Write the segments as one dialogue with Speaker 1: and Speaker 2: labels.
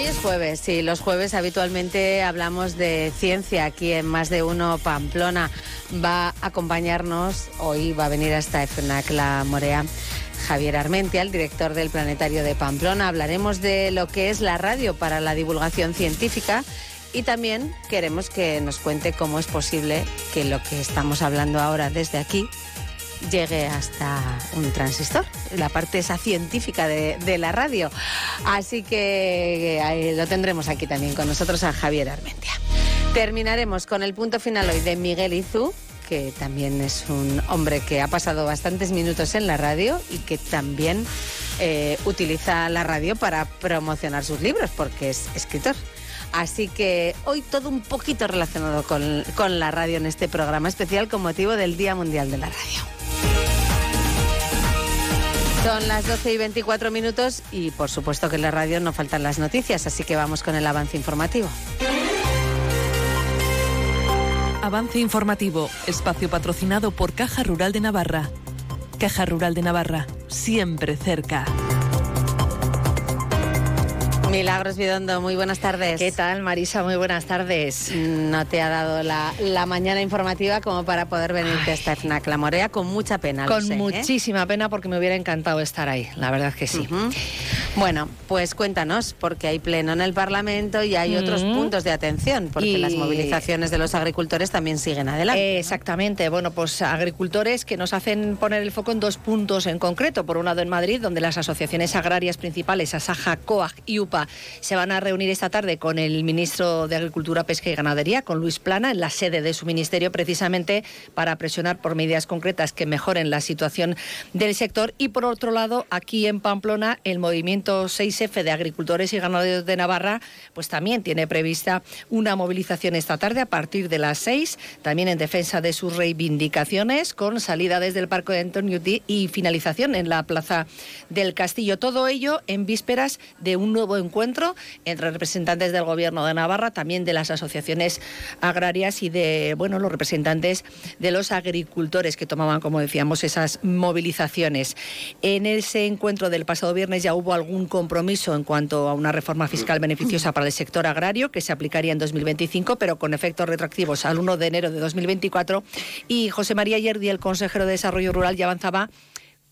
Speaker 1: Hoy es jueves y los jueves habitualmente hablamos de ciencia aquí en Más de Uno Pamplona. Va a acompañarnos, hoy va a venir hasta FNAC La Morea. Javier Armentia, el director del Planetario de Pamplona. Hablaremos de lo que es la radio para la divulgación científica y también queremos que nos cuente cómo es posible que lo que estamos hablando ahora desde aquí llegue hasta un transistor, la parte esa científica de, la radio. Así que eh, lo tendremos aquí también con nosotros a Javier Armentia. Terminaremos con el punto final hoy de Miguel Izú, que también es un hombre que ha pasado bastantes minutos en la radio y que también eh, utiliza la radio para promocionar sus libros, porque es escritor. Así que hoy todo un poquito relacionado con, con la radio en este programa especial con motivo del Día Mundial de la Radio. Son las 12 y 24 minutos y por supuesto que en la radio no faltan las noticias, así que vamos con el avance informativo.
Speaker 2: Avance informativo, espacio patrocinado por Caja Rural de Navarra. Caja Rural de Navarra, siempre cerca.
Speaker 1: Milagros Vidondo, muy buenas tardes.
Speaker 3: ¿Qué tal, Marisa? Muy buenas tardes.
Speaker 1: No te ha dado la, mañana informativa como para poder venirte a esta FNAC La Morea, con mucha pena.
Speaker 3: Con
Speaker 1: ¿eh?
Speaker 3: muchísima pena porque me hubiera encantado estar ahí, la verdad que sí.
Speaker 1: Bueno, pues cuéntanos, porque hay pleno en el Parlamento y hay otros puntos de atención, porque las movilizaciones de los agricultores también siguen adelante.
Speaker 3: Exactamente, bueno, pues agricultores que nos hacen poner el foco en dos puntos en concreto. Por un lado en Madrid, donde las asociaciones agrarias principales, Asaja, COAG y UPA, se van a reunir esta tarde con el ministro de Agricultura, Pesca y Ganadería, con Luis Plana, en la sede de su ministerio, precisamente para presionar por medidas concretas que mejoren la situación del sector. Y por otro lado, aquí en Pamplona, el movimiento 6F de Agricultores y Ganaderos de Navarra, pues también tiene prevista una movilización esta tarde a partir de las 6, también en defensa de sus reivindicaciones, con salida desde el Parque de Antonio y finalización en la Plaza del Castillo. Todo ello en vísperas de un nuevo encuentro entre representantes del Gobierno de Navarra, también de las asociaciones agrarias y de bueno, los representantes de los agricultores que tomaban, como decíamos, esas movilizaciones. En ese encuentro del pasado viernes ya hubo algún compromiso en cuanto a una reforma fiscal beneficiosa para el sector agrario que se aplicaría en 2025, pero con efectos retroactivos al 1 de enero de 2024. Y José María Yerdi, el consejero de Desarrollo Rural, ya avanzaba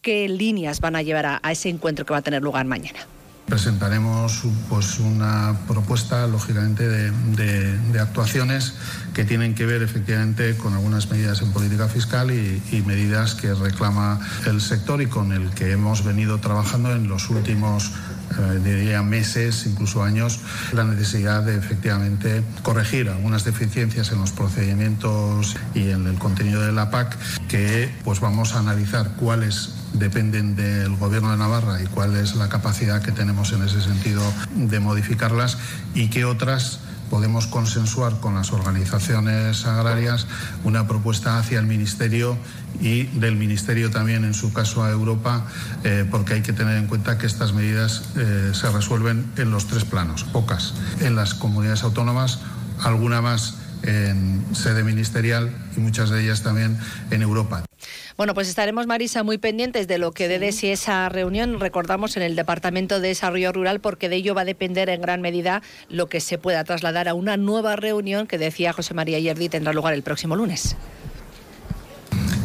Speaker 3: qué líneas van a llevar a ese encuentro que va a tener lugar mañana
Speaker 4: presentaremos pues, una propuesta, lógicamente, de, actuaciones que tienen que ver efectivamente con algunas medidas en política fiscal y, medidas que reclama el sector y con el que hemos venido trabajando en los últimos eh, diría meses, incluso años, la necesidad de efectivamente corregir algunas deficiencias en los procedimientos y en el contenido de la PAC, que pues vamos a analizar cuáles dependen del Gobierno de Navarra y cuál es la capacidad que tenemos en ese sentido de modificarlas y qué otras podemos consensuar con las organizaciones agrarias una propuesta hacia el Ministerio y del Ministerio también, en su caso, a Europa, eh, porque hay que tener en cuenta que estas medidas eh, se resuelven en los tres planos, pocas en las comunidades autónomas, alguna más en sede ministerial y muchas de ellas también en Europa.
Speaker 3: Bueno, pues estaremos, Marisa, muy pendientes de lo que dé si esa reunión, recordamos, en el Departamento de Desarrollo Rural, porque de ello va a depender en gran medida lo que se pueda trasladar a una nueva reunión que decía José María Yerdi tendrá lugar el próximo lunes.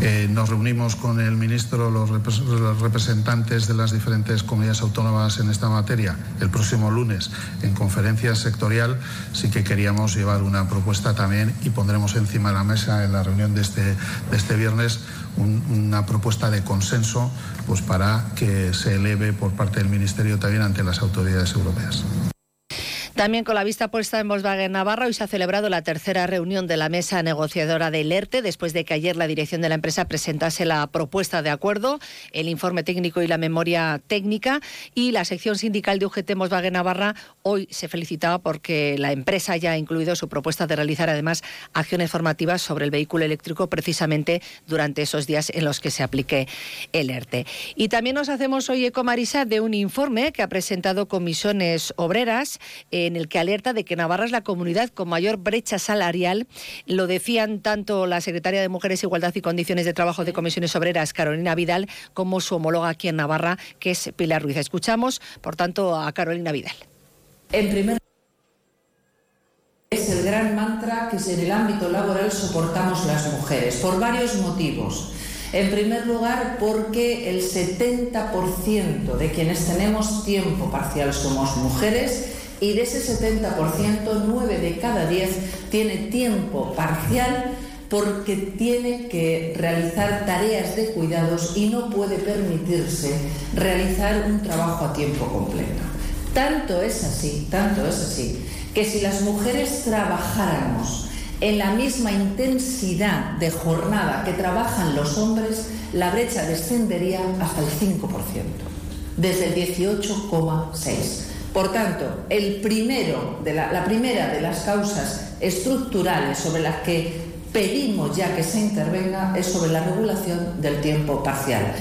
Speaker 4: Eh, nos reunimos con el ministro, los, representantes de las diferentes comunidades autónomas en esta materia el próximo lunes en conferencia sectorial. Sí que queríamos llevar una propuesta también y pondremos encima de la mesa en la reunión de este, de este viernes una propuesta de consenso pues, para que se eleve por parte del Ministerio también ante las autoridades europeas.
Speaker 3: También con la vista puesta en Volkswagen Navarra, hoy se ha celebrado la tercera reunión de la mesa negociadora del ERTE, después de que ayer la dirección de la empresa presentase la propuesta de acuerdo, el informe técnico y la memoria técnica. Y la sección sindical de UGT Volkswagen Navarra hoy se felicitaba porque la empresa ya ha incluido su propuesta de realizar además acciones formativas sobre el vehículo eléctrico precisamente durante esos días en los que se aplique el ERTE. Y también nos hacemos hoy eco, Marisa, de un informe que ha presentado comisiones obreras en el que alerta de que Navarra es la comunidad con mayor brecha salarial. Lo decían tanto la secretaria de Mujeres, Igualdad y Condiciones de Trabajo de Comisiones Obreras, Carolina Vidal, como su homóloga aquí en Navarra, que es Pilar Ruiz. Escuchamos, por tanto, a Carolina Vidal.
Speaker 5: En primer es el gran mantra que en el ámbito laboral soportamos las mujeres, por varios motivos. En primer lugar, porque el 70% de quienes tenemos tiempo parcial somos mujeres y de ese 70%, 9 de cada 10 tiene tiempo parcial porque tiene que realizar tareas de cuidados y no puede permitirse realizar un trabajo a tiempo completo. Tanto es así, tanto es así, que si las mujeres trabajáramos en la misma intensidad de jornada que trabajan los hombres, la brecha descendería hasta el 5%, desde el 18,6%. Por tanto, el primero de la, la primera de las causas estructurales sobre las que pedimos ya que se intervenga es sobre la regulación del tiempo parcial.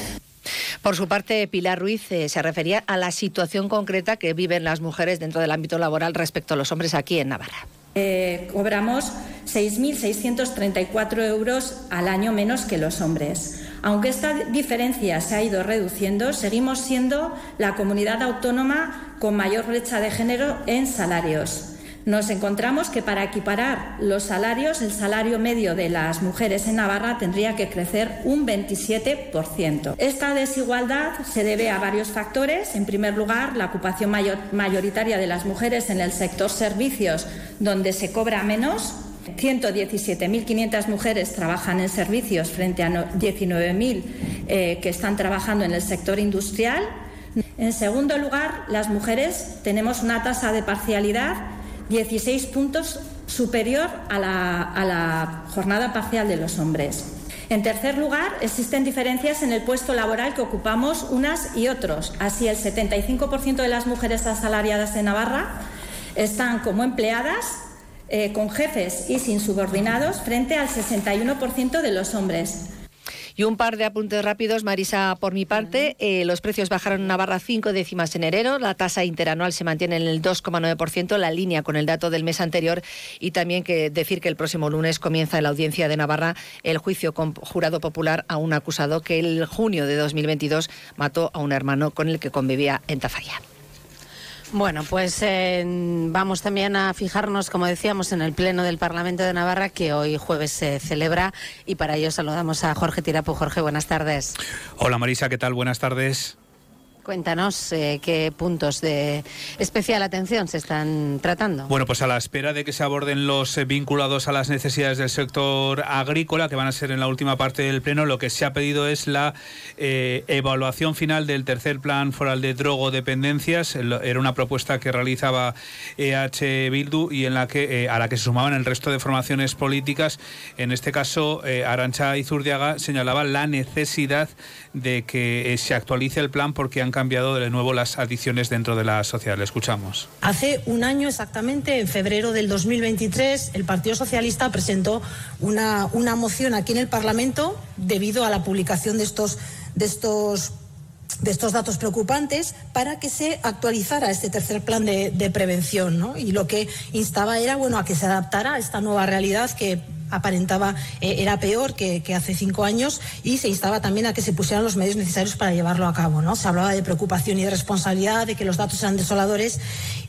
Speaker 3: Por su parte, Pilar Ruiz eh, se refería a la situación concreta que viven las mujeres dentro del ámbito laboral respecto a los hombres aquí en Navarra.
Speaker 6: Eh, cobramos 6.634 euros al año menos que los hombres. Aunque esta diferencia se ha ido reduciendo, seguimos siendo la comunidad autónoma con mayor brecha de género en salarios. Nos encontramos que para equiparar los salarios, el salario medio de las mujeres en Navarra tendría que crecer un 27%. Esta desigualdad se debe a varios factores. En primer lugar, la ocupación mayoritaria de las mujeres en el sector servicios, donde se cobra menos. 117.500 mujeres trabajan en servicios frente a 19.000 eh, que están trabajando en el sector industrial. En segundo lugar, las mujeres tenemos una tasa de parcialidad 16 puntos superior a la, jornada parcial de los hombres. En tercer lugar, existen diferencias en el puesto laboral que ocupamos unas y otros. Así, el 75% de las mujeres asalariadas en Navarra están como empleadas, eh, con jefes y sin subordinados, frente al 61% de los hombres.
Speaker 3: Y un par de apuntes rápidos, Marisa, por mi parte. Eh, los precios bajaron en Navarra cinco décimas en enero. La tasa interanual se mantiene en el 2,9%, la línea con el dato del mes anterior. Y también que decir que el próximo lunes comienza en la audiencia de Navarra el juicio con jurado popular a un acusado que el junio de 2022 mató a un hermano con el que convivía en Tafalla.
Speaker 1: Bueno, pues eh, vamos también a fijarnos, como decíamos, en el Pleno del Parlamento de Navarra, que hoy jueves se celebra, y para ello saludamos a Jorge Tirapu. Jorge, buenas tardes.
Speaker 7: Hola Marisa, ¿qué tal? Buenas tardes.
Speaker 1: Cuéntanos eh, qué puntos de especial atención se están tratando.
Speaker 7: Bueno, pues a la espera de que se aborden los eh, vinculados a las necesidades del sector agrícola, que van a ser en la última parte del Pleno, lo que se ha pedido es la eh, evaluación final del tercer plan foral de drogodependencias. Era una propuesta que realizaba EH Bildu y en la que, a la que se sumaban el resto de formaciones políticas. En este caso, Arancha Izurdiaga señalaba la necesidad de que se actualice el plan porque han cambiado de nuevo las adiciones dentro de la sociedad. Escuchamos.
Speaker 8: Hace un año exactamente, en febrero del 2023, el Partido Socialista presentó una, una moción aquí en el Parlamento debido a la publicación de estos, de estos de estos datos preocupantes para que se actualizara este tercer plan de, prevención. ¿no? Y lo que instaba era bueno, a que se adaptara a esta nueva realidad que aparentaba eh, era peor que, hace cinco años y se instaba también a que se pusieran los medios necesarios para llevarlo a cabo. ¿no? Se hablaba de preocupación y de responsabilidad, de que los datos eran desoladores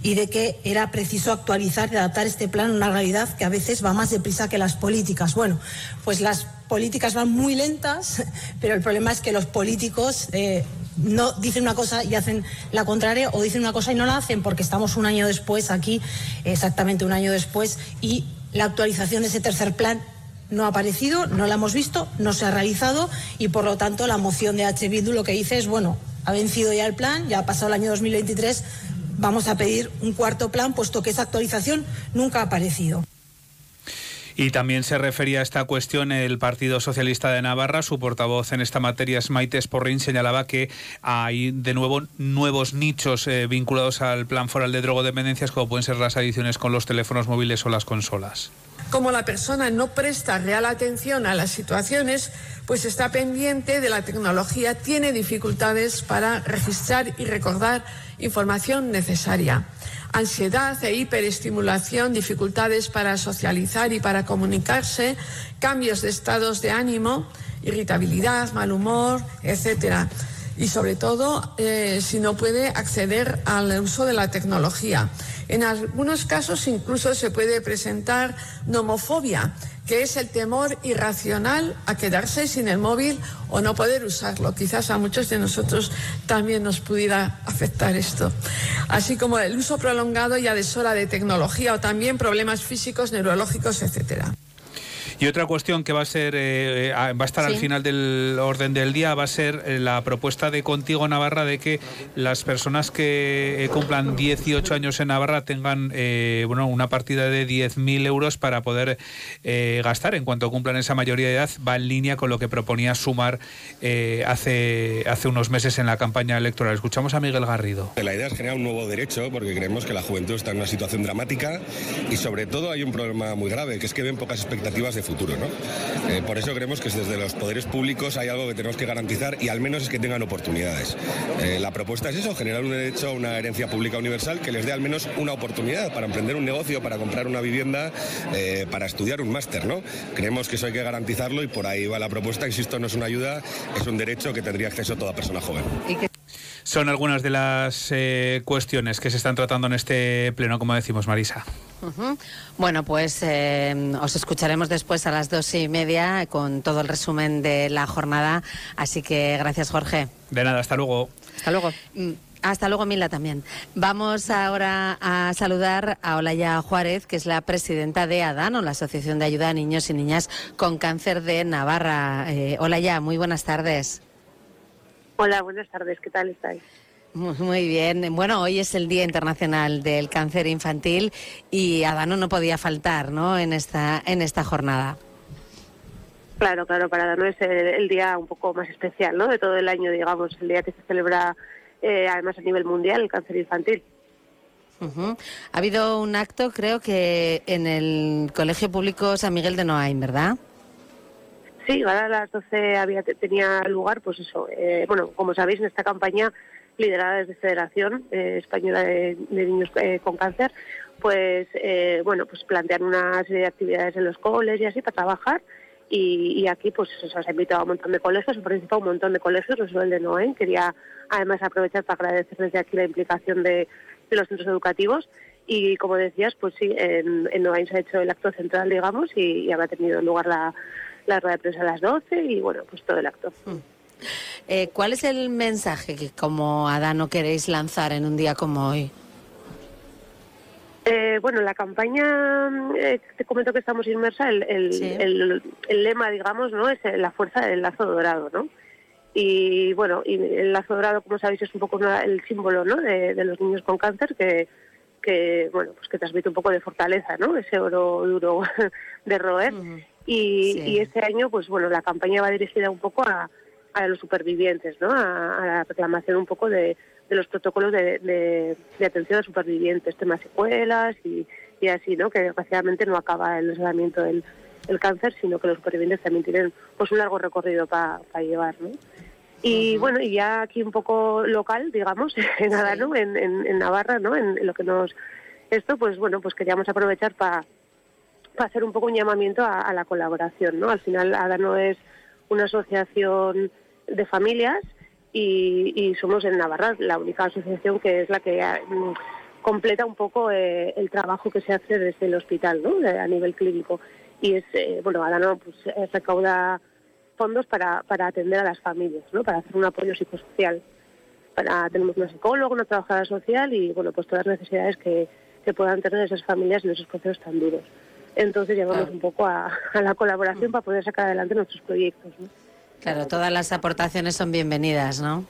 Speaker 8: y de que era preciso actualizar y adaptar este plan a una realidad que a veces va más deprisa que las políticas. Bueno, pues las políticas van muy lentas, pero el problema es que los políticos eh, no dicen una cosa y hacen la contraria o dicen una cosa y no la hacen porque estamos un año después aquí, exactamente un año después, y la actualización de ese tercer plan no ha aparecido, no la hemos visto, no se ha realizado y por lo tanto la moción de H. Bildu lo que dice es, bueno, ha vencido ya el plan, ya ha pasado el año 2023, vamos a pedir un cuarto plan, puesto que esa actualización nunca ha aparecido.
Speaker 7: Y también se refería a esta cuestión el Partido Socialista de Navarra. Su portavoz en esta materia, Maite Sporrin, señalaba que hay de nuevo nuevos nichos eh, vinculados al plan foral de drogodependencias, como pueden ser las adiciones con los teléfonos móviles o las consolas.
Speaker 9: Como la persona no presta real atención a las situaciones, pues está pendiente de la tecnología, tiene dificultades para registrar y recordar información necesaria ansiedad e hiperestimulación, dificultades para socializar y para comunicarse, cambios de estados de ánimo, irritabilidad, mal humor, etcétera. y sobre todo eh, si no puede acceder al uso de la tecnología. En algunos casos incluso se puede presentar nomofobia, que es el temor irracional a quedarse sin el móvil o no poder usarlo. Quizás a muchos de nosotros también nos pudiera afectar esto. Así como el uso prolongado y a deshora de tecnología o también problemas físicos, neurológicos, etcétera.
Speaker 7: Y otra cuestión que va a ser eh, va a estar al final del orden del día va a ser eh, la propuesta de Contigo Navarra de que las personas que eh, cumplan 18 años en Navarra tengan bueno una partida de 10.000 euros para poder gastar en cuanto cumplan esa mayoría de edad. Va en línea con lo que proponía Sumar hace, hace unos meses en la campaña electoral. Escuchamos a Miguel Garrido.
Speaker 10: La idea es crear un nuevo derecho porque creemos que la juventud está en una situación dramática y sobre todo hay un problema muy grave que es que ven pocas expectativas de futuro. ¿No? Eh, por eso creemos que desde los poderes públicos hay algo que tenemos que garantizar y al menos es que tengan oportunidades. Eh, la propuesta es eso, generar un derecho a una herencia pública universal que les dé al menos una oportunidad para emprender un negocio, para comprar una vivienda, eh, para estudiar un máster. ¿no? Creemos que eso hay que garantizarlo y por ahí va la propuesta. Insisto, no es una ayuda, es un derecho que tendría acceso toda persona joven.
Speaker 7: Son algunas de las cuestiones que se están tratando en este pleno, como decimos, Marisa.
Speaker 1: Bueno, pues eh, os escucharemos después a las dos y media con todo el resumen de la jornada. Así que gracias, Jorge.
Speaker 7: De nada, hasta luego.
Speaker 1: Hasta luego. Mm, hasta luego, Mila, también. Vamos ahora a saludar a Olaya Juárez, que es la presidenta de ADANO, la Asociación de Ayuda a Niños y Niñas con Cáncer de Navarra. Eh, Olaya, muy buenas tardes.
Speaker 11: Hola, buenas tardes. ¿Qué tal estáis?
Speaker 1: Muy bien. Bueno, hoy es el Día Internacional del Cáncer Infantil y Adano no podía faltar, ¿no? En esta en esta jornada.
Speaker 11: Claro, claro. Para Adano es el, día un poco más especial, ¿no? De todo el año, digamos, el día que se celebra eh, además a nivel mundial el cáncer infantil.
Speaker 1: Ha habido un acto, creo que en el Colegio Público San Miguel de Noain, ¿verdad?
Speaker 11: Sí, a las 12 había, tenía lugar, pues eso. Eh, bueno, como sabéis, en esta campaña liderada desde Federación eh, Española de, Niños eh, con Cáncer, pues eh, bueno, pues plantean una serie de actividades en los coles y así para trabajar. Y, aquí pues se ha invitado a un montón de colegios, se ha participado un montón de colegios, no solo el de Noé. Quería además aprovechar para agradecer desde aquí la implicación de, los centros educativos. Y como decías, pues sí, en, en se ha hecho el acto central, digamos, y, habrá tenido lugar la, la rueda de prensa a las 12 y bueno, pues todo el acto. Mm.
Speaker 1: Eh, ¿Cuál es el mensaje que como Adano queréis lanzar en un día como hoy?
Speaker 11: Eh, bueno, la campaña, eh, te comento que estamos inmersa, el, el, lema, digamos, no es la fuerza del lazo dorado, ¿no? Y bueno, y el lazo dorado, como sabéis, es un poco el símbolo, ¿no? De, los niños con cáncer que, que, bueno, pues que transmite un poco de fortaleza, ¿no? Ese oro duro de roer. y, y este año, pues bueno, la campaña va dirigida un poco a, a los supervivientes, ¿no? A, la reclamación un poco de, los protocolos de, atención a supervivientes, temas secuelas y, así, ¿no? Que desgraciadamente no acaba el tratamiento del, cáncer, sino que los supervivientes también tienen pues un largo recorrido para llevar, ¿no? Y bueno, y ya aquí un poco local, digamos, en, nada, ¿no? En, Navarra, ¿no? En, lo que nos esto, pues bueno, pues queríamos aprovechar para hacer un poco un llamamiento a, a la colaboración, ¿no? Al final Adano es una asociación de familias y, somos en Navarra la única asociación que es la que mm, completa un poco eh, el trabajo que se hace desde el hospital ¿no? a nivel clínico. Y es, eh, bueno, ahora no, pues eh, recauda fondos para, para atender a las familias, ¿no? para hacer un apoyo psicosocial. Para, tenemos una psicóloga, una trabajadora social y bueno, pues todas las necesidades que, que puedan tener esas familias en esos procesos tan duros. Entonces llamamos un poco a, a la colaboración para poder sacar adelante nuestros proyectos. ¿no?
Speaker 1: Claro, todas las aportaciones son bienvenidas, ¿no?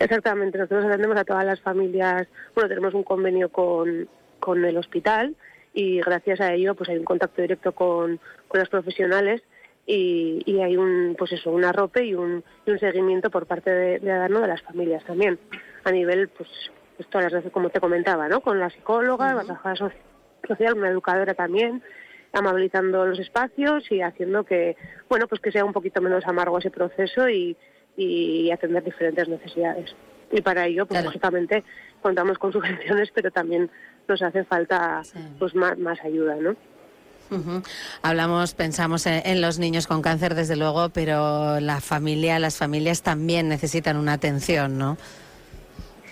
Speaker 11: Exactamente, nosotros atendemos a todas las familias, bueno, tenemos un convenio con, con el hospital y gracias a ello pues hay un contacto directo con, con los profesionales y, y, hay un pues eso un arrope y un, y un seguimiento por parte de, de Adano de las familias también. A nivel pues, pues todas las veces como te comentaba no con la psicóloga la trabajadora social una educadora también amabilizando los espacios y haciendo que, bueno, pues que sea un poquito menos amargo ese proceso y, y atender diferentes necesidades. Y para ello, pues lógicamente contamos con subvenciones, pero también nos hace falta pues más, más ayuda, ¿no?
Speaker 1: Hablamos, pensamos en, los niños con cáncer, desde luego, pero la familia, las familias también necesitan una atención, ¿no?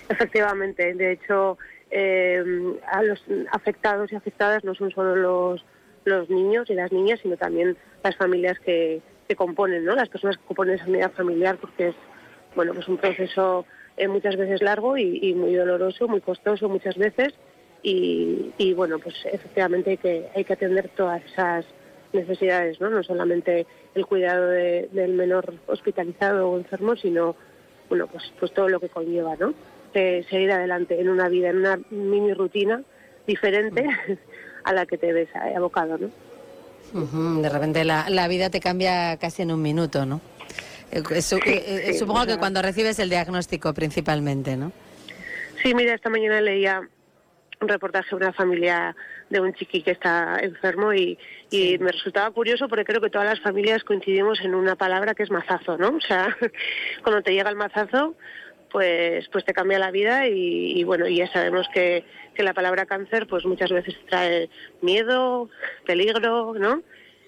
Speaker 11: Efectivamente, de hecho, eh, a los afectados y afectadas no son solo los, los niños y las niñas, sino también las familias que, que componen, ¿no? Las personas que componen esa unidad familiar, porque es, bueno, pues un proceso eh, muchas veces largo y, muy doloroso, muy costoso muchas veces. Y, bueno, pues efectivamente hay que, hay que atender todas esas necesidades, ¿no? No solamente el cuidado del menor hospitalizado o enfermo, sino, bueno, pues, pues todo lo que conlleva, ¿no? seguir adelante en una vida, en una mini rutina diferente mm. a la que te ves abocado, ¿no?
Speaker 1: De repente la, la vida te cambia casi en un minuto, ¿no? Eh, eh, eh, supongo que cuando recibes el diagnóstico principalmente, ¿no?
Speaker 11: Sí, mira, esta mañana leía un reportaje de una familia de un chiqui que está enfermo y, me resultaba curioso porque creo que todas las familias coincidimos en una palabra que es mazazo, ¿no? O sea, cuando te llega el mazazo, pues, pues te cambia la vida y, bueno, y ya sabemos que, que la palabra cáncer pues muchas veces trae miedo, peligro, ¿no?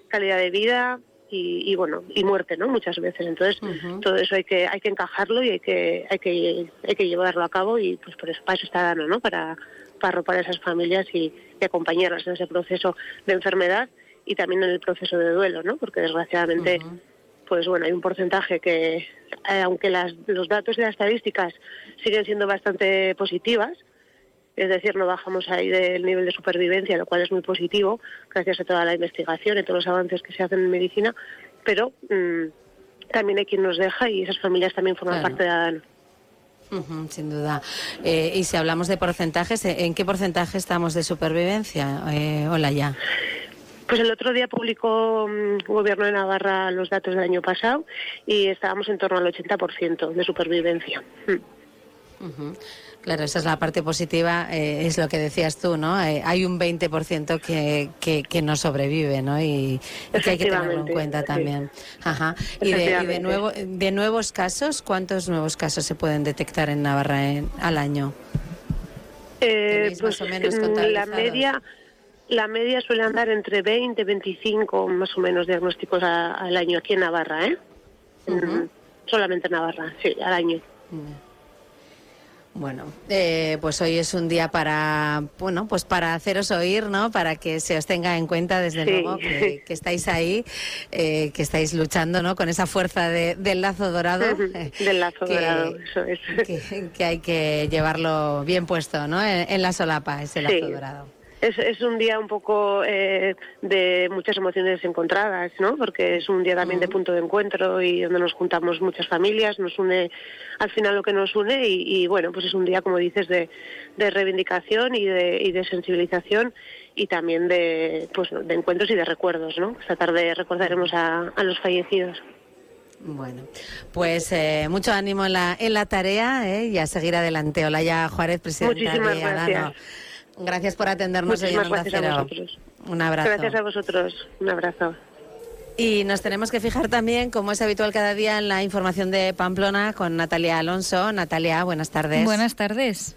Speaker 11: Calidad de vida, y, bueno y muerte no muchas veces. Entonces todo eso hay que hay que encajarlo y hay que hay que hay que llevarlo a cabo y pues por eso para eso está dando no para para arropar a esas familias y, acompañarlas en ese proceso de enfermedad y también en el proceso de duelo no porque desgraciadamente pues bueno hay un porcentaje que eh, aunque las, los datos y las estadísticas siguen siendo bastante positivas es decir, no bajamos ahí del nivel de supervivencia, lo cual es muy positivo, gracias a toda la investigación y todos los avances que se hacen en medicina, pero mm, también hay quien nos deja y esas familias también forman parte de ADAN.
Speaker 1: sin duda. Eh, y si hablamos de porcentajes, ¿en qué porcentaje estamos de supervivencia? Eh, hola ya.
Speaker 11: Pues el otro día publicó el mm, Gobierno de Navarra los datos del año pasado y estábamos en torno al 80% de supervivencia.
Speaker 1: Uh Claro, esa es la parte positiva, eh, es lo que decías tú, ¿no? Eh, hay un 20% que, que, que, no sobrevive, ¿no? Y, que hay que tenerlo en cuenta también. Ajá. Y, de, nuevo, de nuevos casos, ¿cuántos nuevos casos se pueden detectar en Navarra al año?
Speaker 11: Eh, pues o menos la media la media suele andar entre 20 y 25 más o menos diagnósticos al año aquí en Navarra, ¿eh? solamente en Navarra, sí, al año.
Speaker 1: Bueno, eh, pues hoy es un día para, bueno, pues para haceros oír, ¿no? Para que se os tenga en cuenta, desde luego, que, estáis ahí, eh, que estáis luchando, ¿no? Con esa fuerza del lazo dorado.
Speaker 11: del lazo dorado, eso es.
Speaker 1: Que, hay que llevarlo bien puesto, ¿no? En, la solapa, ese lazo dorado
Speaker 11: es, es un día un poco eh, de muchas emociones encontradas, ¿no? Porque es un día también de punto de encuentro y donde nos juntamos muchas familias, nos une al final lo que nos une y, bueno, pues es un día, como dices, de, de reivindicación y de, y de sensibilización y también de, pues, de encuentros y de recuerdos, ¿no? Esta tarde recordaremos a, a los fallecidos.
Speaker 1: Bueno, pues eh, mucho ánimo en la, en la tarea ¿eh? y a seguir adelante. Hola ya Juárez, presidenta
Speaker 11: Muchísimas gracias.
Speaker 1: Gracias por atendernos hoy en
Speaker 11: gracias a vosotros.
Speaker 1: Un abrazo.
Speaker 11: Gracias a vosotros. Un abrazo.
Speaker 1: Y nos tenemos que fijar también, como es habitual cada día, en la información de Pamplona con Natalia Alonso. Natalia, buenas tardes.
Speaker 12: Buenas tardes.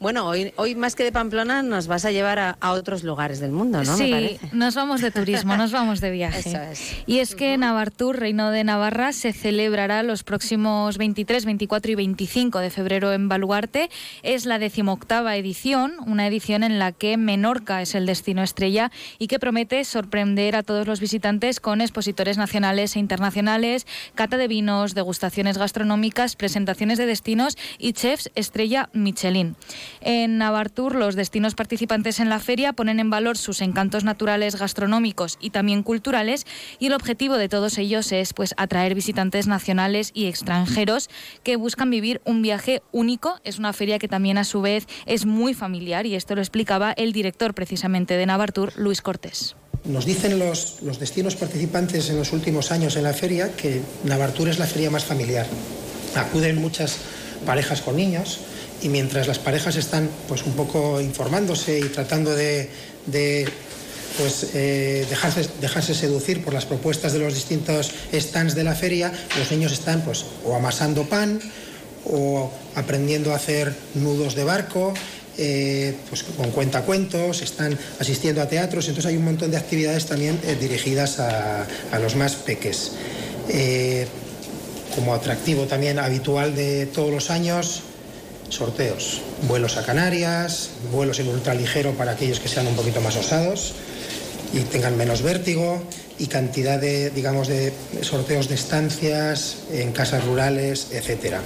Speaker 1: Bueno, hoy, hoy más que de Pamplona nos vas a llevar a, otros lugares del mundo, ¿no?
Speaker 12: Sí, nos vamos de turismo, nos vamos de viaje.
Speaker 1: Eso es.
Speaker 12: Y es que Navartur, Reino de Navarra, se celebrará los próximos 23, 24 y 25 de febrero en Baluarte. Es la decimoctava edición, una edición en la que Menorca es el destino estrella y que promete sorprender a todos los visitantes con expositores nacionales e internacionales, cata de vinos, degustaciones gastronómicas, presentaciones de destinos y chefs estrella Michelin. En Navartur, los destinos participantes en la feria ponen en valor sus encantos naturales, gastronómicos y también culturales y el objetivo de todos ellos es pues atraer visitantes nacionales y extranjeros que buscan vivir un viaje único. Es una feria que también a su vez es muy familiar y esto lo explicaba el director precisamente de Navartur, Luis Cortés.
Speaker 13: Nos dicen los, los destinos participantes en los últimos años en la feria que Navartur es la feria más familiar. Acuden muchas parejas con niños, y mientras las parejas están pues un poco informándose y tratando de, pues, eh, dejarse, seducir por las propuestas de los distintos stands de la feria, los niños están pues o amasando pan o aprendiendo a hacer nudos de barco, eh, pues con cuentacuentos, están asistiendo a teatros, entonces hay un montón de actividades también eh, dirigidas a, los más peques. como atractivo también habitual de todos los años, sorteos, vuelos a Canarias, vuelos en ultraligero para aquellos que sean un poquito más osados y tengan menos vértigo y cantidad de, digamos, de sorteos de estancias en casas rurales, etcétera.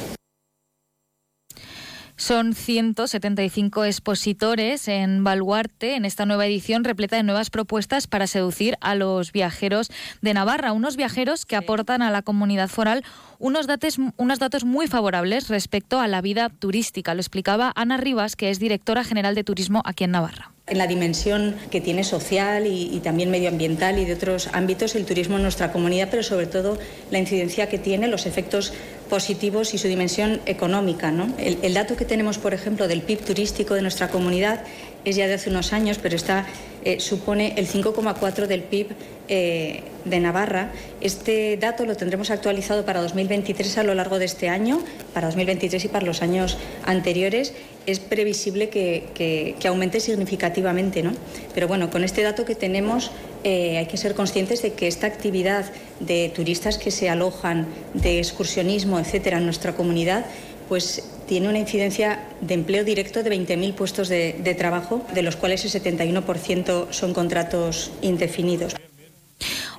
Speaker 12: Son 175 expositores en Baluarte en esta nueva edición repleta de nuevas propuestas para seducir a los viajeros de Navarra, unos viajeros que aportan a la comunidad foral unos datos, unos datos muy favorables respecto a la vida turística. Lo explicaba Ana Rivas, que es directora general de turismo aquí en Navarra
Speaker 14: en la dimensión que tiene social y, también medioambiental y de otros ámbitos el turismo en nuestra comunidad, pero sobre todo la incidencia que tiene, los efectos positivos y su dimensión económica. El, dato que tenemos, por ejemplo, del PIB turístico de nuestra comunidad es ya de hace unos años, pero está, eh, supone el 5,4 del PIB eh, de Navarra. Este dato lo tendremos actualizado para 2023 a lo largo de este año, para 2023 y para los años anteriores. Es previsible que, aumente significativamente, ¿no? Pero bueno, con este dato que tenemos eh, hay que ser conscientes de que esta actividad de turistas que se alojan, de excursionismo, etcétera, en nuestra comunidad, pues tiene una incidencia de empleo directo de 20.000 puestos de, trabajo, de los cuales el 71% son contratos indefinidos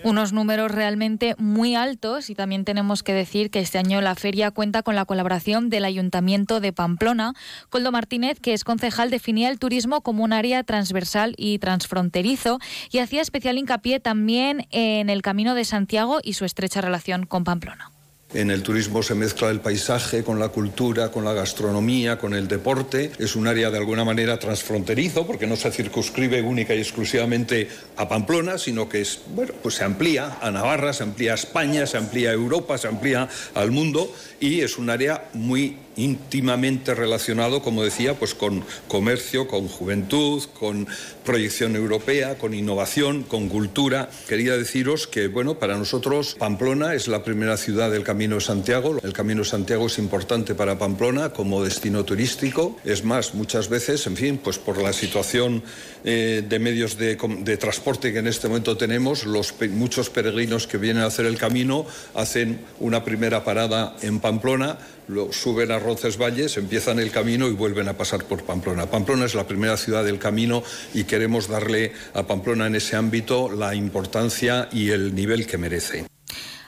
Speaker 12: unos números realmente muy altos y también tenemos que decir que este año la feria cuenta con la colaboración del Ayuntamiento de Pamplona. Coldo Martínez, que es concejal, definía el turismo como un área transversal y transfronterizo y hacía especial hincapié también en el Camino de Santiago y su estrecha relación con Pamplona.
Speaker 15: En el turismo se mezcla el paisaje con la cultura, con la gastronomía, con el deporte. Es un área de alguna manera transfronterizo porque no se circunscribe única y exclusivamente a Pamplona, sino que es, bueno, pues se amplía a Navarra, se amplía a España, se amplía a Europa, se amplía al mundo y es un área muy íntimamente relacionado, como decía, pues con comercio, con juventud, con proyección europea, con innovación, con cultura. Quería deciros que, bueno, para nosotros Pamplona es la primera ciudad del Camino de Santiago. El Camino de Santiago es importante para Pamplona como destino turístico. Es más, muchas veces, en fin, pues por la situación eh, de medios de, transporte que en este momento tenemos, los muchos peregrinos que vienen a hacer el camino hacen una primera parada en Pamplona lo, suben a Roncesvalles, empiezan el camino y vuelven a pasar por Pamplona. Pamplona es la primera ciudad del camino y queremos darle a Pamplona en ese ámbito la importancia y el nivel que merece.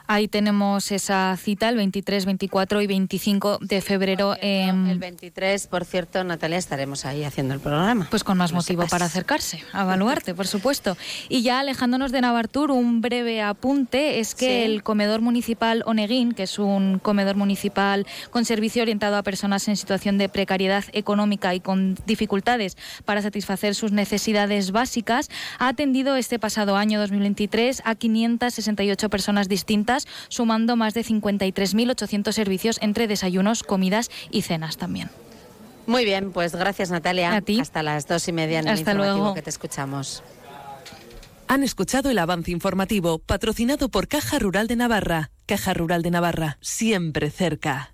Speaker 12: Ahí tenemos esa cita el 23, 24 y 25 de febrero.
Speaker 1: El 23, por cierto, Natalia, estaremos ahí haciendo el programa.
Speaker 12: Pues con más motivo para acercarse, a evaluarte, por supuesto. Y ya alejándonos de Navartur, un breve apunte es que el comedor municipal Oneguín, que es un comedor municipal con servicio orientado a personas en situación de precariedad económica y con dificultades para satisfacer sus necesidades básicas, ha atendido este pasado año 2023 a 568 personas distintas sumando más de 53.800 servicios entre desayunos, comidas y cenas también.
Speaker 1: Muy bien, pues gracias Natalia.
Speaker 12: A ti.
Speaker 1: Hasta las dos y media en el
Speaker 12: Hasta
Speaker 1: informativo
Speaker 12: luego.
Speaker 1: que te escuchamos.
Speaker 2: Han escuchado el avance informativo patrocinado por Caja Rural de Navarra. Caja Rural de Navarra, siempre cerca.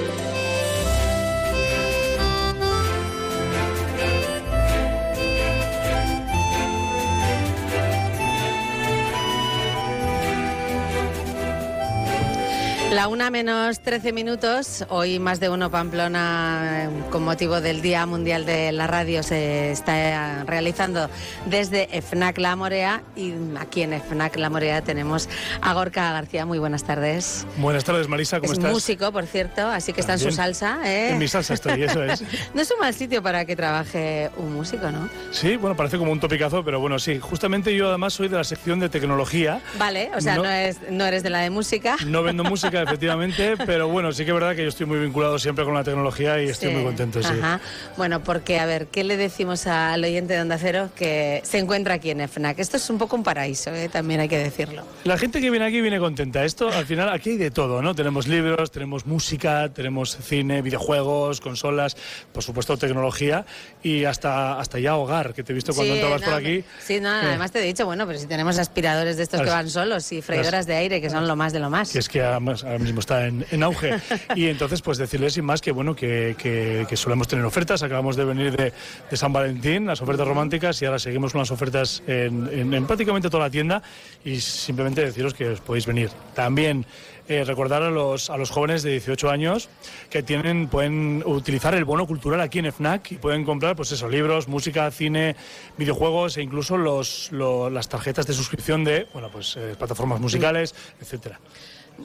Speaker 1: La una menos 13 minutos, hoy más de uno Pamplona, eh, con motivo del Día Mundial de la Radio, se está realizando desde FNAC La Morea y aquí en FNAC La Morea tenemos a Gorka García. Muy buenas tardes.
Speaker 16: Buenas tardes, Marisa, ¿cómo
Speaker 1: es
Speaker 16: estás?
Speaker 1: músico, por cierto, así que está en su salsa. ¿eh?
Speaker 16: En mi salsa estoy, eso es.
Speaker 1: no es un mal sitio para que trabaje un músico, ¿no?
Speaker 16: Sí, bueno, parece como un topicazo, pero bueno, sí. Justamente yo además soy de la sección de tecnología.
Speaker 1: Vale, o sea, no, es, no eres de la de música.
Speaker 16: No vendo música efectivamente, pero bueno, sí que es verdad que yo estoy muy vinculado siempre con la tecnología y estoy
Speaker 1: Sí.
Speaker 16: muy contento, sí.
Speaker 1: Ajá. Bueno, porque, a ver, ¿qué le decimos al oyente de Onda Cero que se encuentra aquí en FNAC? Esto es un poco un paraíso, ¿eh? también hay que decirlo.
Speaker 16: La gente que viene aquí viene contenta. Esto, al final, aquí hay de todo, ¿no? Tenemos libros, tenemos música, tenemos cine, videojuegos, consolas, por supuesto tecnología y hasta, hasta ya hogar, que te he visto cuando
Speaker 1: Sí,
Speaker 16: entrabas
Speaker 1: no,
Speaker 16: por aquí.
Speaker 1: Sí, no,
Speaker 16: Eh.
Speaker 1: además te he dicho, bueno, pero si tenemos aspiradores de estos que van solos y freidoras de aire, que son lo más de lo más.
Speaker 16: que es que además ahora mismo está en, en auge. Y entonces, pues decirles sin más que bueno, que, que- que solemos tener ofertas. Acabamos de venir de, de San Valentín, las ofertas románticas, y ahora seguimos con las ofertas en, en- en prácticamente toda la tienda. Y simplemente deciros que os podéis venir. También eh, recordar a los, a los jóvenes de 18 años que tienen, pueden utilizar el bono cultural aquí en FNAC y pueden comprar, pues eso, libros, música, cine, videojuegos e incluso los, lo- las tarjetas de suscripción de, bueno, pues eh, plataformas musicales, etcétera.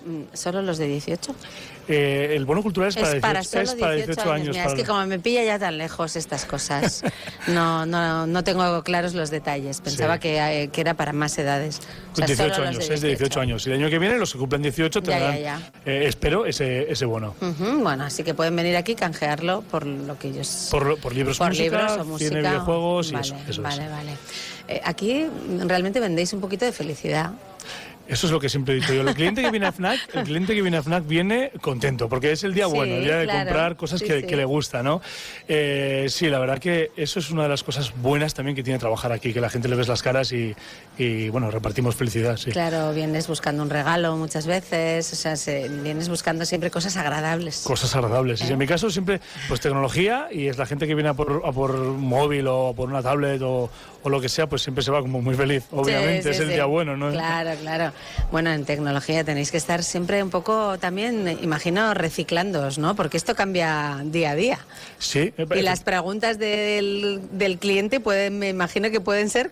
Speaker 1: Mm, ¿Solo los de 18?
Speaker 16: Eh, el bono cultural es para, 18,
Speaker 1: para solo
Speaker 16: es para 18 años.
Speaker 1: Mira,
Speaker 16: para-
Speaker 1: es que como me pilla ya tan lejos estas cosas, no, no, no tengo claros los detalles. Pensaba
Speaker 16: Sí.
Speaker 1: que, eh, que era para más edades. O sea,
Speaker 16: 18
Speaker 1: solo los
Speaker 16: años,
Speaker 1: de
Speaker 16: es de 18 años. Y el año que viene, los que cumplen 18
Speaker 1: Ya, ya,
Speaker 16: tendrán,
Speaker 1: ya.
Speaker 16: eh, espero, ese, ese bono.
Speaker 1: Ujú, bueno, así que pueden venir aquí y canjearlo por lo que ellos...
Speaker 16: Por, por libros,
Speaker 1: por
Speaker 16: música,
Speaker 1: libros o música.
Speaker 16: videojuegos y
Speaker 1: vale,
Speaker 16: eso. eso es.
Speaker 1: vale, vale. Eh, aquí realmente vendéis un poquito de felicidad.
Speaker 16: Eso es lo que siempre he dicho yo. El cliente que viene a FNAC, el cliente que viene a FNAC viene contento, porque es el día
Speaker 1: Sí,
Speaker 16: bueno, el día de
Speaker 1: claro.
Speaker 16: comprar cosas
Speaker 1: Sí,
Speaker 16: que,
Speaker 1: sí.
Speaker 16: que le gusta, ¿no? Eh, sí, la verdad que eso es una de las cosas buenas también que tiene trabajar aquí, que la gente le ves las caras y, y, bueno, repartimos felicidad, sí.
Speaker 1: Claro, vienes buscando un regalo muchas veces, o sea, se- vienes buscando siempre cosas agradables.
Speaker 16: Cosas agradables. Y en mi caso siempre, pues tecnología y es la gente que viene a por, a por móvil o por una tablet o, o lo que sea, pues siempre se va como muy feliz. Obviamente,
Speaker 1: Sí,
Speaker 16: es el
Speaker 1: sí.
Speaker 16: día bueno, ¿no?
Speaker 1: Claro, claro. Bueno, en tecnología tenéis que estar siempre un poco también, imagino, reciclándoos, ¿no? Porque esto cambia día a día.
Speaker 16: Sí.
Speaker 1: Y las preguntas del, del cliente pueden, me imagino que pueden ser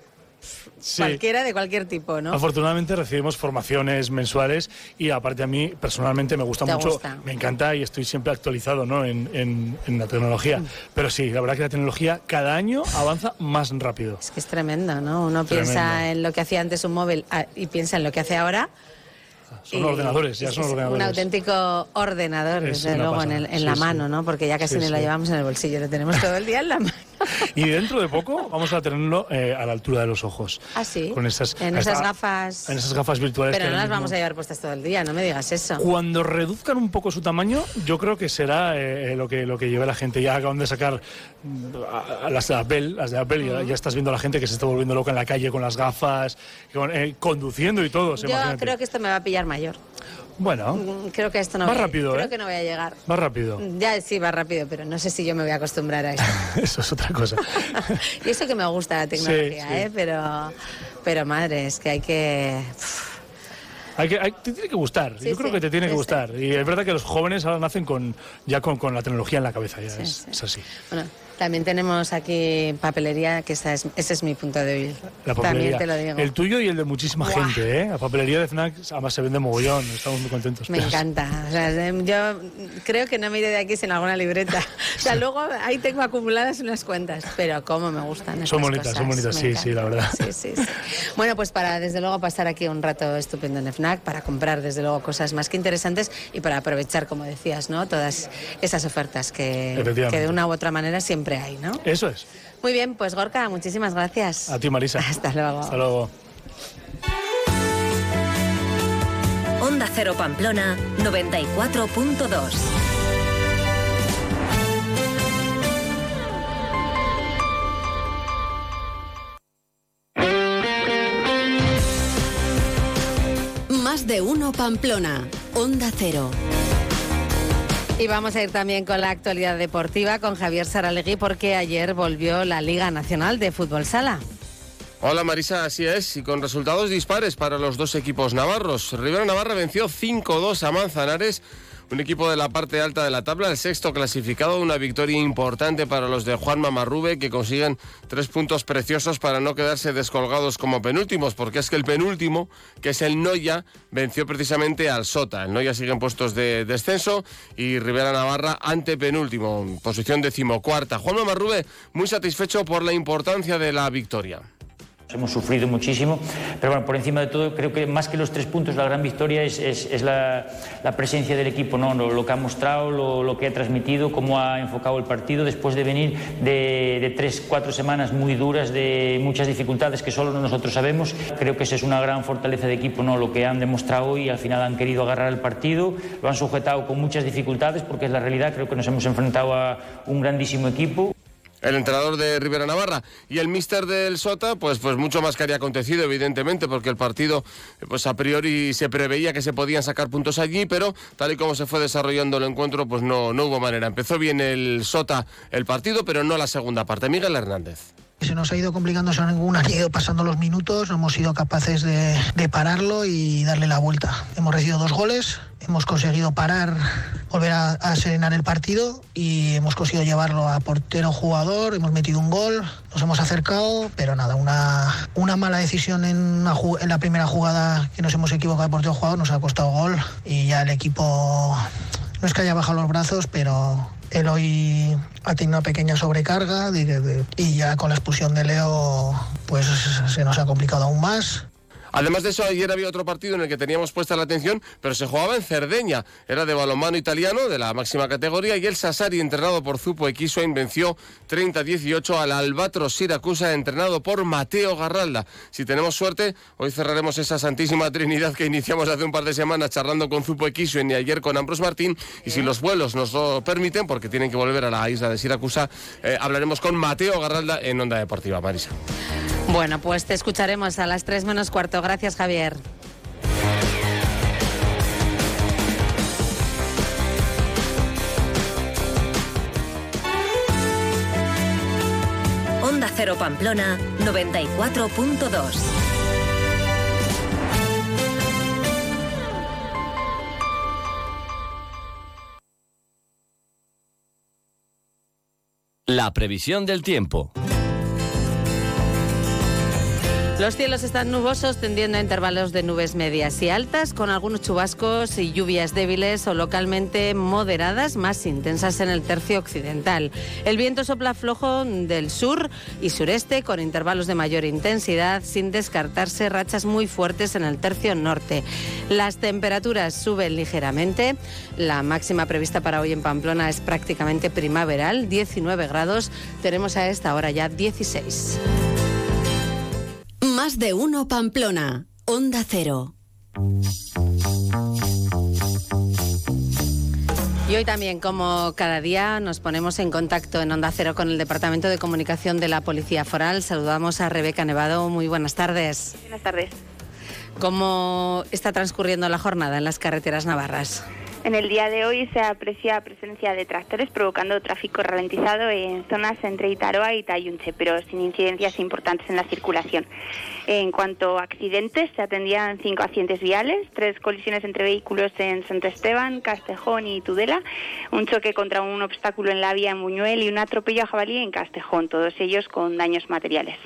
Speaker 16: sí.
Speaker 1: cualquiera de cualquier tipo, ¿no?
Speaker 16: Afortunadamente recibimos formaciones mensuales y aparte a mí personalmente me gusta mucho,
Speaker 1: gusta.
Speaker 16: me encanta y estoy siempre actualizado ¿no? en, en- en la tecnología.
Speaker 1: Mm.
Speaker 16: Pero sí, la verdad que la tecnología cada año avanza más rápido.
Speaker 1: Es que es tremendo, ¿no? Uno
Speaker 16: Tremendo.
Speaker 1: piensa en lo que hacía antes un móvil ah, y piensa en lo que hace ahora.
Speaker 16: Son
Speaker 1: y
Speaker 16: ordenadores, ya son
Speaker 1: es
Speaker 16: ordenadores.
Speaker 1: Un auténtico ordenador,
Speaker 16: Es
Speaker 1: desde luego, en, el- en
Speaker 16: Sí,
Speaker 1: la mano, ¿no? Porque ya casi
Speaker 16: Sí,
Speaker 1: ni
Speaker 16: sí.
Speaker 1: llevamos en el bolsillo, lo tenemos todo el día en la mano.
Speaker 16: Y dentro de poco vamos a tenerlo eh, a la altura de los ojos.
Speaker 1: Ah, sí.
Speaker 16: Con esas,
Speaker 1: En
Speaker 16: esta-
Speaker 1: esas gafas.
Speaker 16: En esas gafas virtuales.
Speaker 1: Pero
Speaker 16: que
Speaker 1: no las vamos a llevar puestas todo el día, no me digas eso.
Speaker 16: Cuando reduzcan un poco su tamaño, yo creo que será eh, eh, lo que lo que lleve la gente. Ya acaban de sacar mm, a- a las de Apple, las de Apple, y ya, ya estás viendo a la gente que se está volviendo loca en la calle con las gafas, con- eh, conduciendo y todo.
Speaker 1: Yo
Speaker 16: imagínate.
Speaker 1: creo que esto me va a pillar mayor.
Speaker 16: Bueno,
Speaker 1: Creo que esto no
Speaker 16: Va rápido,
Speaker 1: Creo
Speaker 16: ¿eh?
Speaker 1: que no voy a llegar.
Speaker 16: más rápido.
Speaker 1: Ya sí, va rápido, pero no sé si yo me voy a acostumbrar a esto.
Speaker 16: Eso es otra cosa.
Speaker 1: y eso que me gusta la tecnología,
Speaker 16: Sí, sí.
Speaker 1: ¿eh? Pero, pero madre, es que hay que...
Speaker 16: Hay que, hay- te tiene que gustar.
Speaker 1: Sí,
Speaker 16: yo creo que te tiene que gustar. Y es verdad que los jóvenes ahora nacen con ya con, con la tecnología en la cabeza. Ya es, es así.
Speaker 1: Bueno, también tenemos aquí papelería, que esa es, ese es mi punto débil.
Speaker 16: La
Speaker 1: También
Speaker 16: papelería.
Speaker 1: te lo digo.
Speaker 16: El tuyo y el de muchísima gente, ¿eh? La papelería de FNAC además se vende mogollón. Estamos muy contentos.
Speaker 1: Me encanta. O sea, yo creo que no me iré de aquí sin alguna libreta. O sea, luego ahí tengo acumuladas unas cuentas, pero cómo me gustan
Speaker 16: Son bonitas,
Speaker 1: cosas.
Speaker 16: son bonitas,
Speaker 1: Me
Speaker 16: sí, sí, la verdad.
Speaker 1: Sí, sí, sí. Bueno, pues para desde luego pasar aquí un rato estupendo en FNAC, para comprar desde luego cosas más que interesantes y para aprovechar, como decías, ¿no? Todas esas ofertas que, que de una u otra manera siempre hay, ¿no?
Speaker 16: Eso es.
Speaker 1: Muy bien, pues Gorka, muchísimas gracias.
Speaker 16: A ti, Marisa.
Speaker 1: Hasta luego.
Speaker 16: Hasta luego.
Speaker 17: Onda Cero Pamplona 94.2.
Speaker 18: Más de uno Pamplona. Onda Cero.
Speaker 1: Y vamos a ir también con la actualidad deportiva con Javier Saralegui porque ayer volvió la Liga Nacional de Fútbol Sala.
Speaker 19: Hola Marisa, así es, y con resultados dispares para los dos equipos navarros. Rivera Navarra venció 5-2 a Manzanares, un equipo de la parte alta de la tabla, el sexto clasificado, una victoria importante para los de Juan Mamarrube que consiguen tres puntos preciosos para no quedarse descolgados como penúltimos, porque es que el penúltimo, que es el Noya, venció precisamente al Sota. El Noya sigue en puestos de descenso y Rivera Navarra ante penúltimo, posición decimocuarta. Juan Mamarrube muy satisfecho por la importancia de la victoria.
Speaker 20: Hemos sufrido muchísimo, pero bueno, por encima de todo, creo que más que los tres puntos, la gran victoria es, la, presencia del equipo, ¿no? Lo, que ha mostrado, lo, lo, que ha transmitido, cómo ha enfocado el partido después de venir de, de, tres, cuatro semanas muy duras, de muchas dificultades que solo nosotros sabemos. Creo que esa es una gran fortaleza de equipo, ¿no? Lo que han demostrado hoy, al final han querido agarrar el partido, lo han sujetado con muchas dificultades, porque es la realidad, creo que nos hemos enfrentado a un grandísimo equipo
Speaker 19: el entrenador de Rivera Navarra y el míster del Sota, pues, pues mucho más que había acontecido, evidentemente, porque el partido, pues a priori se preveía que se podían sacar puntos allí, pero tal y como se fue desarrollando el encuentro, pues no, no hubo manera. Empezó bien el Sota el partido, pero no la segunda parte. Miguel Hernández.
Speaker 21: Se nos ha ido complicando eso ninguna, han ido pasando los minutos, no hemos sido capaces de, pararlo y darle la vuelta. Hemos recibido dos goles, hemos conseguido parar, volver a, serenar el partido y hemos conseguido llevarlo a portero jugador, hemos metido un gol, nos hemos acercado, pero nada, una, una mala decisión en, en la primera jugada que nos hemos equivocado de portero jugador nos ha costado gol y ya el equipo no es que haya bajado los brazos, pero él hoy ha tenido una pequeña sobrecarga y ya con la expulsión de Leo pues se nos ha complicado aún más.
Speaker 19: Además de eso, ayer había otro partido en el que teníamos puesta la atención, pero se jugaba en Cerdeña. Era de balonmano italiano, de la máxima categoría, y el Sassari, entrenado por Zupo Equiswain, venció 30-18 al Albatros Siracusa, entrenado por Mateo Garralda. Si tenemos suerte, hoy cerraremos esa santísima trinidad que iniciamos hace un par de semanas charlando con Zupo Equiswain y ayer con Ambros Martín. Y si los vuelos nos lo permiten, porque tienen que volver a la isla de Siracusa, eh, hablaremos con Mateo Garralda en Onda Deportiva. Marisa.
Speaker 1: Bueno, pues te escucharemos a las 3 menos cuarto. Gracias, Javier.
Speaker 17: Onda Cero Pamplona 94.2.
Speaker 22: La previsión del tiempo.
Speaker 1: Los cielos están nubosos, tendiendo a intervalos de nubes medias y altas, con algunos chubascos y lluvias débiles o localmente moderadas, más intensas en el tercio occidental. El viento sopla flojo del sur y sureste, con intervalos de mayor intensidad, sin descartarse rachas muy fuertes en el tercio norte. Las temperaturas suben ligeramente. La máxima prevista para hoy en Pamplona es prácticamente primaveral, 19 grados. Tenemos a esta hora ya 16.
Speaker 18: Más de uno Pamplona, Onda Cero.
Speaker 1: Y hoy también, como cada día, nos ponemos en contacto en Onda Cero con el Departamento de Comunicación de la Policía Foral. Saludamos a Rebeca Nevado. Muy buenas tardes.
Speaker 23: Buenas tardes.
Speaker 1: ¿Cómo está transcurriendo la jornada en las carreteras navarras?
Speaker 23: En el día de hoy se aprecia presencia de tractores provocando tráfico ralentizado en zonas entre Itaroa y Tayunche, pero sin incidencias importantes en la circulación. En cuanto a accidentes, se atendían cinco accidentes viales, tres colisiones entre vehículos en Santo Esteban, Castejón y Tudela, un choque contra un obstáculo en la vía en Buñuel y un atropello a jabalí en Castejón, todos ellos con daños materiales.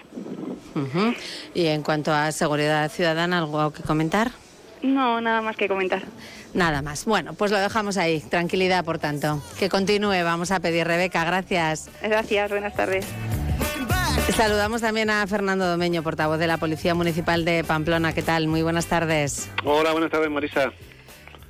Speaker 1: Y en cuanto a seguridad ciudadana, ¿algo que comentar?
Speaker 23: No, nada más que comentar.
Speaker 1: Nada más. Bueno, pues lo dejamos ahí. Tranquilidad, por tanto. Que continúe, vamos a pedir. Rebeca, gracias.
Speaker 23: Gracias, buenas tardes.
Speaker 1: Saludamos también a Fernando Domeño, portavoz de la Policía Municipal de Pamplona. ¿Qué tal? Muy buenas tardes.
Speaker 24: Hola, buenas tardes, Marisa.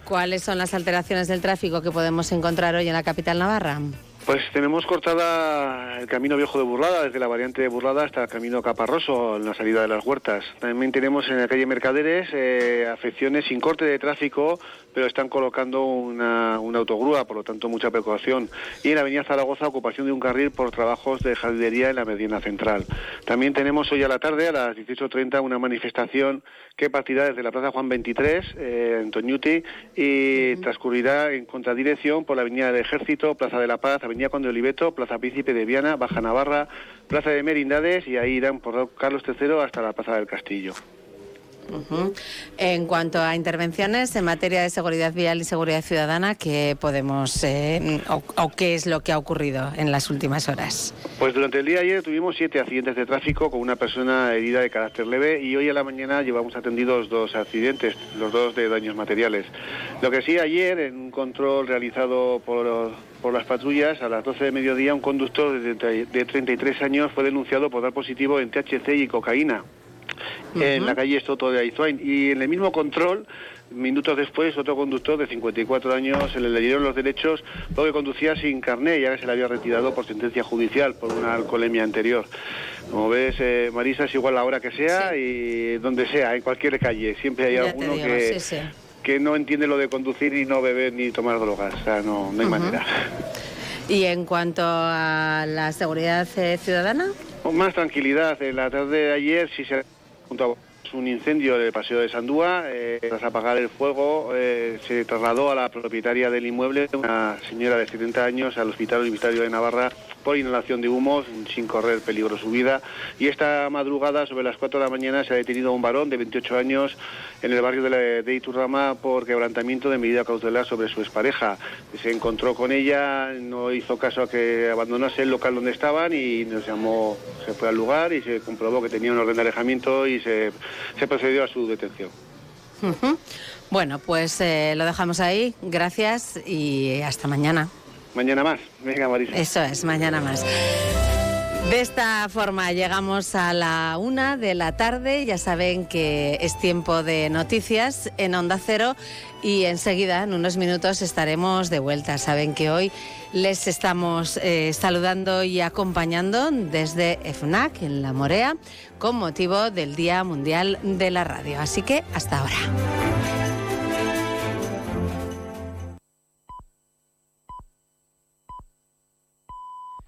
Speaker 1: ¿Cuáles son las alteraciones del tráfico que podemos encontrar hoy en la capital navarra?
Speaker 24: Pues tenemos cortada el camino viejo de Burlada, desde la variante de Burlada hasta el camino Caparroso, en la salida de las huertas. También tenemos en la calle Mercaderes eh, afecciones sin corte de tráfico, pero están colocando una, una, autogrúa, por lo tanto mucha precaución. Y en la avenida Zaragoza, ocupación de un carril por trabajos de jardinería en la Medina Central. También tenemos hoy a la tarde, a las 18.30, una manifestación que partirá desde la Plaza Juan 23, eh, en Toñuti, y uh -huh. transcurrirá en contradirección por la Avenida del Ejército, Plaza de la Paz, Avenida Conde Oliveto, Plaza Príncipe de Viana, Baja Navarra, Plaza de Merindades y ahí irán por Carlos III hasta la Plaza del Castillo.
Speaker 1: Uh -huh. En cuanto a intervenciones en materia de seguridad vial y seguridad ciudadana, ¿qué podemos eh, o, o, qué es lo que ha ocurrido en las últimas horas?
Speaker 24: Pues durante el día de ayer tuvimos siete accidentes de tráfico con una persona herida de carácter leve y hoy a la mañana llevamos atendidos dos accidentes, los dos de daños materiales. Lo que sí ayer en un control realizado por por las patrullas, a las 12 de mediodía un conductor de, de 33 años fue denunciado por dar positivo en THC y cocaína. en la calle Soto de Aizuain. Y en el mismo control Minutos después, otro conductor de 54 años se le leyeron los derechos porque conducía sin carné, ya que se le había retirado por sentencia judicial por una alcoholemia anterior. Como ves, eh, Marisa, es igual la hora que sea y donde sea, en cualquier calle. Siempre hay alguno que, que no entiende lo de conducir y no beber ni tomar drogas. O sea, no, no hay manera.
Speaker 1: ¿Y en cuanto a la seguridad eh, ciudadana?
Speaker 24: Más tranquilidad. En la tarde de ayer, si se junto a un incendio del Paseo de Sandúa. Eh, tras apagar el fuego, eh, se trasladó a la propietaria del inmueble, una señora de 70 años, al Hospital Universitario de Navarra por inhalación de humos, sin correr peligro su vida. Y esta madrugada, sobre las 4 de la mañana, se ha detenido un varón de 28 años en el barrio de, de Iturrama por quebrantamiento de medida cautelar sobre su expareja. Se encontró con ella, no hizo caso a que abandonase el local donde estaban y nos llamó, se fue al lugar y se comprobó que tenía un orden de alejamiento y se, procedió a su detención.
Speaker 1: Bueno, pues eh, lo dejamos ahí. Gracias y hasta mañana.
Speaker 24: Mañana más. Venga, Marisa.
Speaker 1: Eso es, mañana más. De esta forma llegamos a la una de la tarde. Ya saben que es tiempo de noticias en Onda Cero y enseguida, en unos minutos, estaremos de vuelta. Saben que hoy les estamos eh, saludando y acompañando desde FNAC en La Morea con motivo del Día Mundial de la Radio. Así que hasta ahora.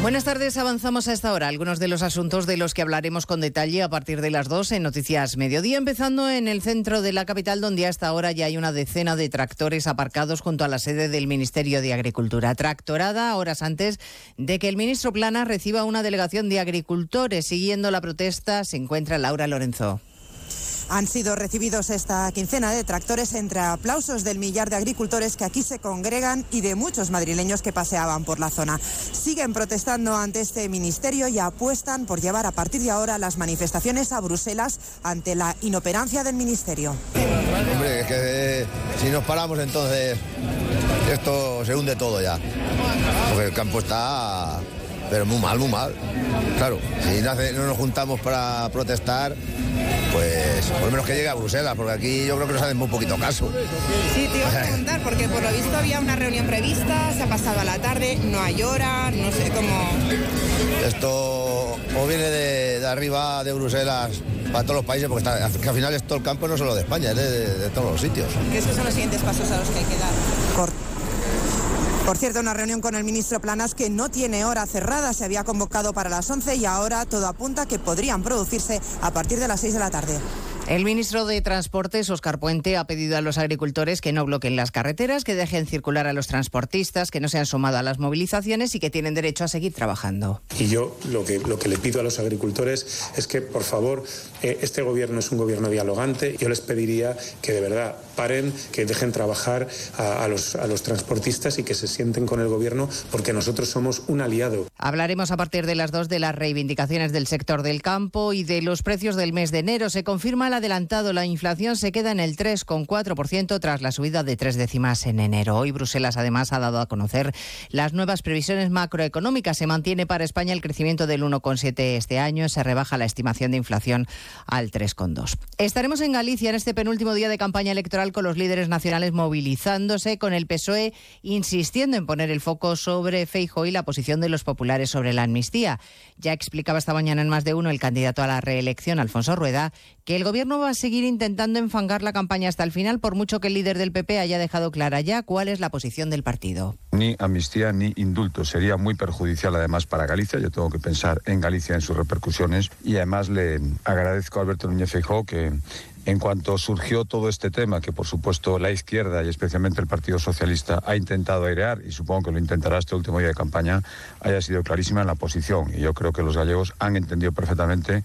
Speaker 25: Buenas tardes, avanzamos a esta hora. Algunos de los asuntos de los que hablaremos con detalle a partir de las dos en Noticias Mediodía, empezando en el centro de la capital, donde hasta ahora ya hay una decena de tractores aparcados junto a la sede del Ministerio de Agricultura. Tractorada horas antes de que el ministro Plana reciba una delegación de agricultores. Siguiendo la protesta se encuentra Laura Lorenzo
Speaker 26: han sido recibidos esta quincena de tractores entre aplausos del millar de agricultores que aquí se congregan y de muchos madrileños que paseaban por la zona. Siguen protestando ante este ministerio y apuestan por llevar a partir de ahora las manifestaciones a Bruselas ante la inoperancia del ministerio.
Speaker 27: Hombre, es que eh, si nos paramos entonces esto se hunde todo ya. Porque el campo está pero muy mal, muy mal. Claro, si no, nos juntamos para protestar, pues por lo menos que llegue a Bruselas, porque aquí yo creo que nos hacen muy poquito caso.
Speaker 26: Sí, te iba a preguntar, porque por lo visto había una reunión prevista, se ha pasado a la tarde, no hay hora, no sé cómo...
Speaker 27: Esto o viene de, arriba de Bruselas para todos los países, porque está, al final es todo el campo no solo de España, es de, todos los sitios.
Speaker 26: ¿Qué son los siguientes pasos a los que hay que dar? Por cierto, una reunión con el ministro Planas que no tiene hora cerrada, se había convocado para las 11 y ahora todo apunta que podrían producirse a partir de las 6 de la tarde.
Speaker 25: El ministro de Transportes, Oscar Puente, ha pedido a los agricultores que no bloqueen las carreteras, que dejen circular a los transportistas, que no se han sumado a las movilizaciones y que tienen derecho a seguir trabajando.
Speaker 28: Y yo lo que, lo que le pido a los agricultores es que, por favor, eh, este gobierno es un gobierno dialogante. Yo les pediría que de verdad paren, que dejen trabajar a, los, a los transportistas y que se sienten con el gobierno, porque nosotros somos un aliado.
Speaker 25: Hablaremos a partir de las dos de las reivindicaciones del sector del campo y de los precios del mes de enero. Se confirma la adelantado, la inflación se queda en el 3,4% tras la subida de tres décimas en enero. Hoy Bruselas además ha dado a conocer las nuevas previsiones macroeconómicas. Se mantiene para España el crecimiento del 1,7 este año, se rebaja la estimación de inflación al 3,2. Estaremos en Galicia en este penúltimo día de campaña electoral con los líderes nacionales movilizándose, con el PSOE insistiendo en poner el foco sobre Feijo y la posición de los populares sobre la amnistía. Ya explicaba esta mañana en más de uno el candidato a la reelección, Alfonso Rueda, que el gobierno va a seguir intentando enfangar la campaña hasta el final, por mucho que el líder del PP haya dejado clara ya cuál es la posición del partido.
Speaker 29: Ni amnistía ni indulto. Sería muy perjudicial además para Galicia. Yo tengo que pensar en Galicia, en sus repercusiones. Y además le agradezco a Alberto Núñez Feijóo que en cuanto surgió todo este tema, que por supuesto la izquierda y especialmente el Partido Socialista ha intentado airear, y supongo que lo intentará este último día de campaña, haya sido clarísima en la posición. Y yo creo que los gallegos han entendido perfectamente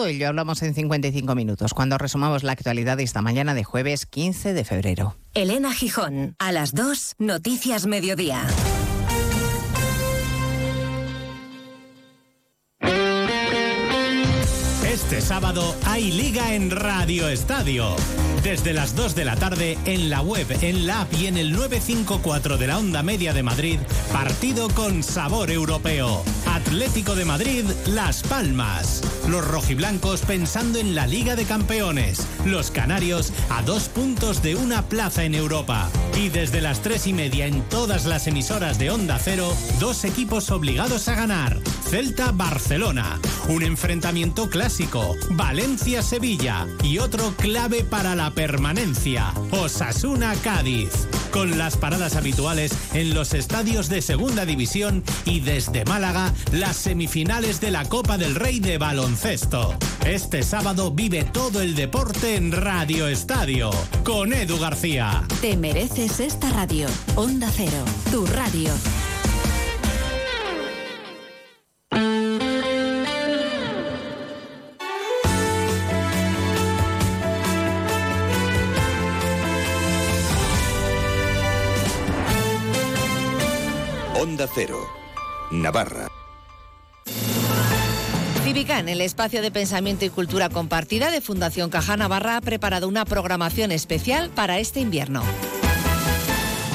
Speaker 25: ello hablamos en 55 minutos, cuando resumamos la actualidad de esta mañana de jueves 15 de febrero.
Speaker 30: Elena Gijón, a las 2, Noticias Mediodía.
Speaker 31: Este sábado hay liga en Radio Estadio. Desde las 2 de la tarde en la web, en la app y en el 954 de la Onda Media de Madrid, partido con sabor europeo. Atlético de Madrid, Las Palmas. Los rojiblancos pensando en la Liga de Campeones. Los canarios a dos puntos de una plaza en Europa. Y desde las tres y media en todas las emisoras de Onda Cero, dos equipos obligados a ganar. Celta Barcelona. Un enfrentamiento clásico. Valencia-Sevilla. Y otro clave para la permanencia. Osasuna Cádiz. Con las paradas habituales en los estadios de Segunda División y desde Málaga las semifinales de la Copa del Rey de baloncesto. Este sábado vive todo el deporte en Radio Estadio con Edu García.
Speaker 30: Te mereces esta radio. Onda Cero, tu radio.
Speaker 32: Cero, Navarra.
Speaker 3: Cívica, en el espacio de pensamiento y cultura compartida de Fundación Caja Navarra, ha preparado una programación especial para este invierno.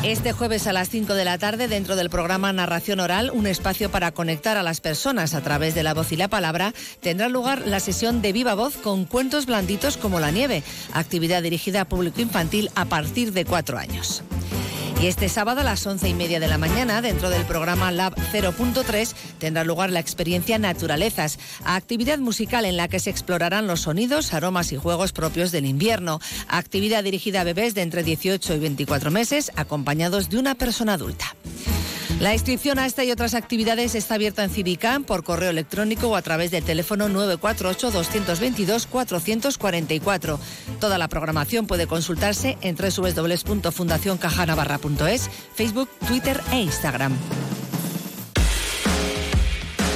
Speaker 3: Este jueves a las 5 de la tarde, dentro del programa Narración Oral, un espacio para conectar a las personas a través de la voz y la palabra, tendrá lugar la sesión de viva voz con cuentos blanditos como la nieve, actividad dirigida a público infantil a partir de cuatro años. Y este sábado a las once y media de la mañana, dentro del programa Lab 0.3, tendrá lugar la experiencia Naturalezas, actividad musical en la que se explorarán los sonidos, aromas y juegos propios del invierno. Actividad dirigida a bebés de entre 18 y 24 meses, acompañados de una persona adulta. La inscripción a esta y otras actividades está abierta en Civicam por correo electrónico o a través del teléfono 948-222-444. Toda la programación puede consultarse en www.fundacioncajanavarra.es, Facebook, Twitter e Instagram.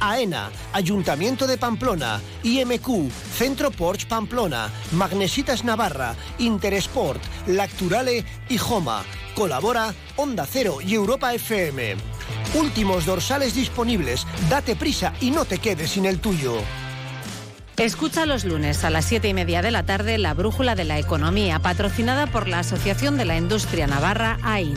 Speaker 33: AENA, Ayuntamiento de Pamplona, IMQ, Centro Porsche Pamplona, Magnesitas Navarra, Interesport, Lacturale y Joma. Colabora Onda Cero y Europa FM. Últimos dorsales disponibles. Date prisa y no te quedes sin el tuyo.
Speaker 1: Escucha los lunes a las siete y media de la tarde la Brújula de la Economía, patrocinada por la Asociación de la Industria Navarra, AIN.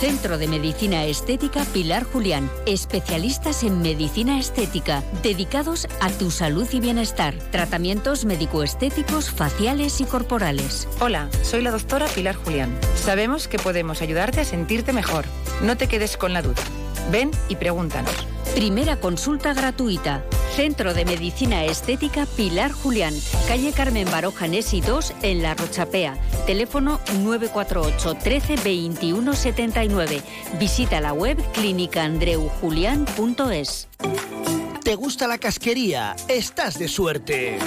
Speaker 30: Centro de Medicina Estética Pilar Julián. Especialistas en medicina estética, dedicados a tu salud y bienestar. Tratamientos médico-estéticos, faciales y corporales.
Speaker 5: Hola, soy la doctora Pilar Julián. Sabemos que podemos ayudarte a sentirte mejor. No te quedes con la duda. Ven y pregúntanos.
Speaker 30: Primera consulta gratuita. Centro de Medicina Estética Pilar Julián. Calle Carmen Baroja Nesi 2 en La Rochapea. Teléfono 948 13 21 79. Visita la web clínicaandreujulián.es.
Speaker 33: ¿Te gusta la casquería? Estás de suerte.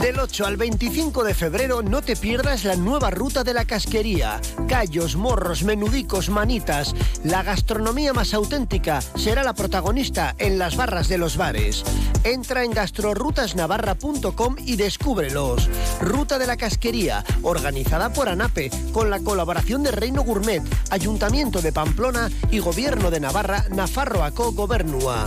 Speaker 33: Del 8 al 25 de febrero no te pierdas la nueva ruta de la casquería. Callos, morros, menudicos, manitas. La gastronomía más auténtica será la protagonista en las barras de los bares. Entra en gastrorutasnavarra.com y descúbrelos. Ruta de la casquería, organizada por ANAPE, con la colaboración de Reino Gourmet, Ayuntamiento de Pamplona y Gobierno de Navarra, Nafarroaco Gobernua.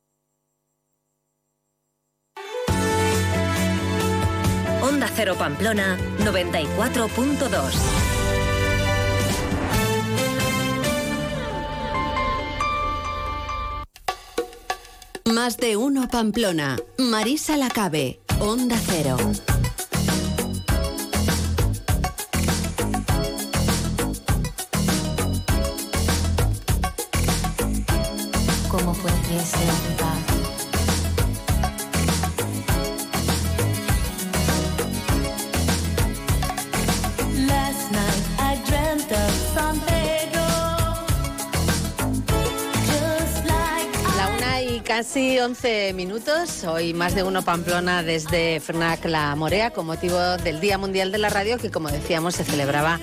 Speaker 30: Cero Pamplona 94.2.
Speaker 34: Más de uno Pamplona. Marisa Lacabe. Onda Cero.
Speaker 35: ¿Cómo fue que se
Speaker 1: casi 11 minutos. Hoy más de uno Pamplona desde FNAC La Morea con motivo del Día Mundial de la Radio que como decíamos se celebraba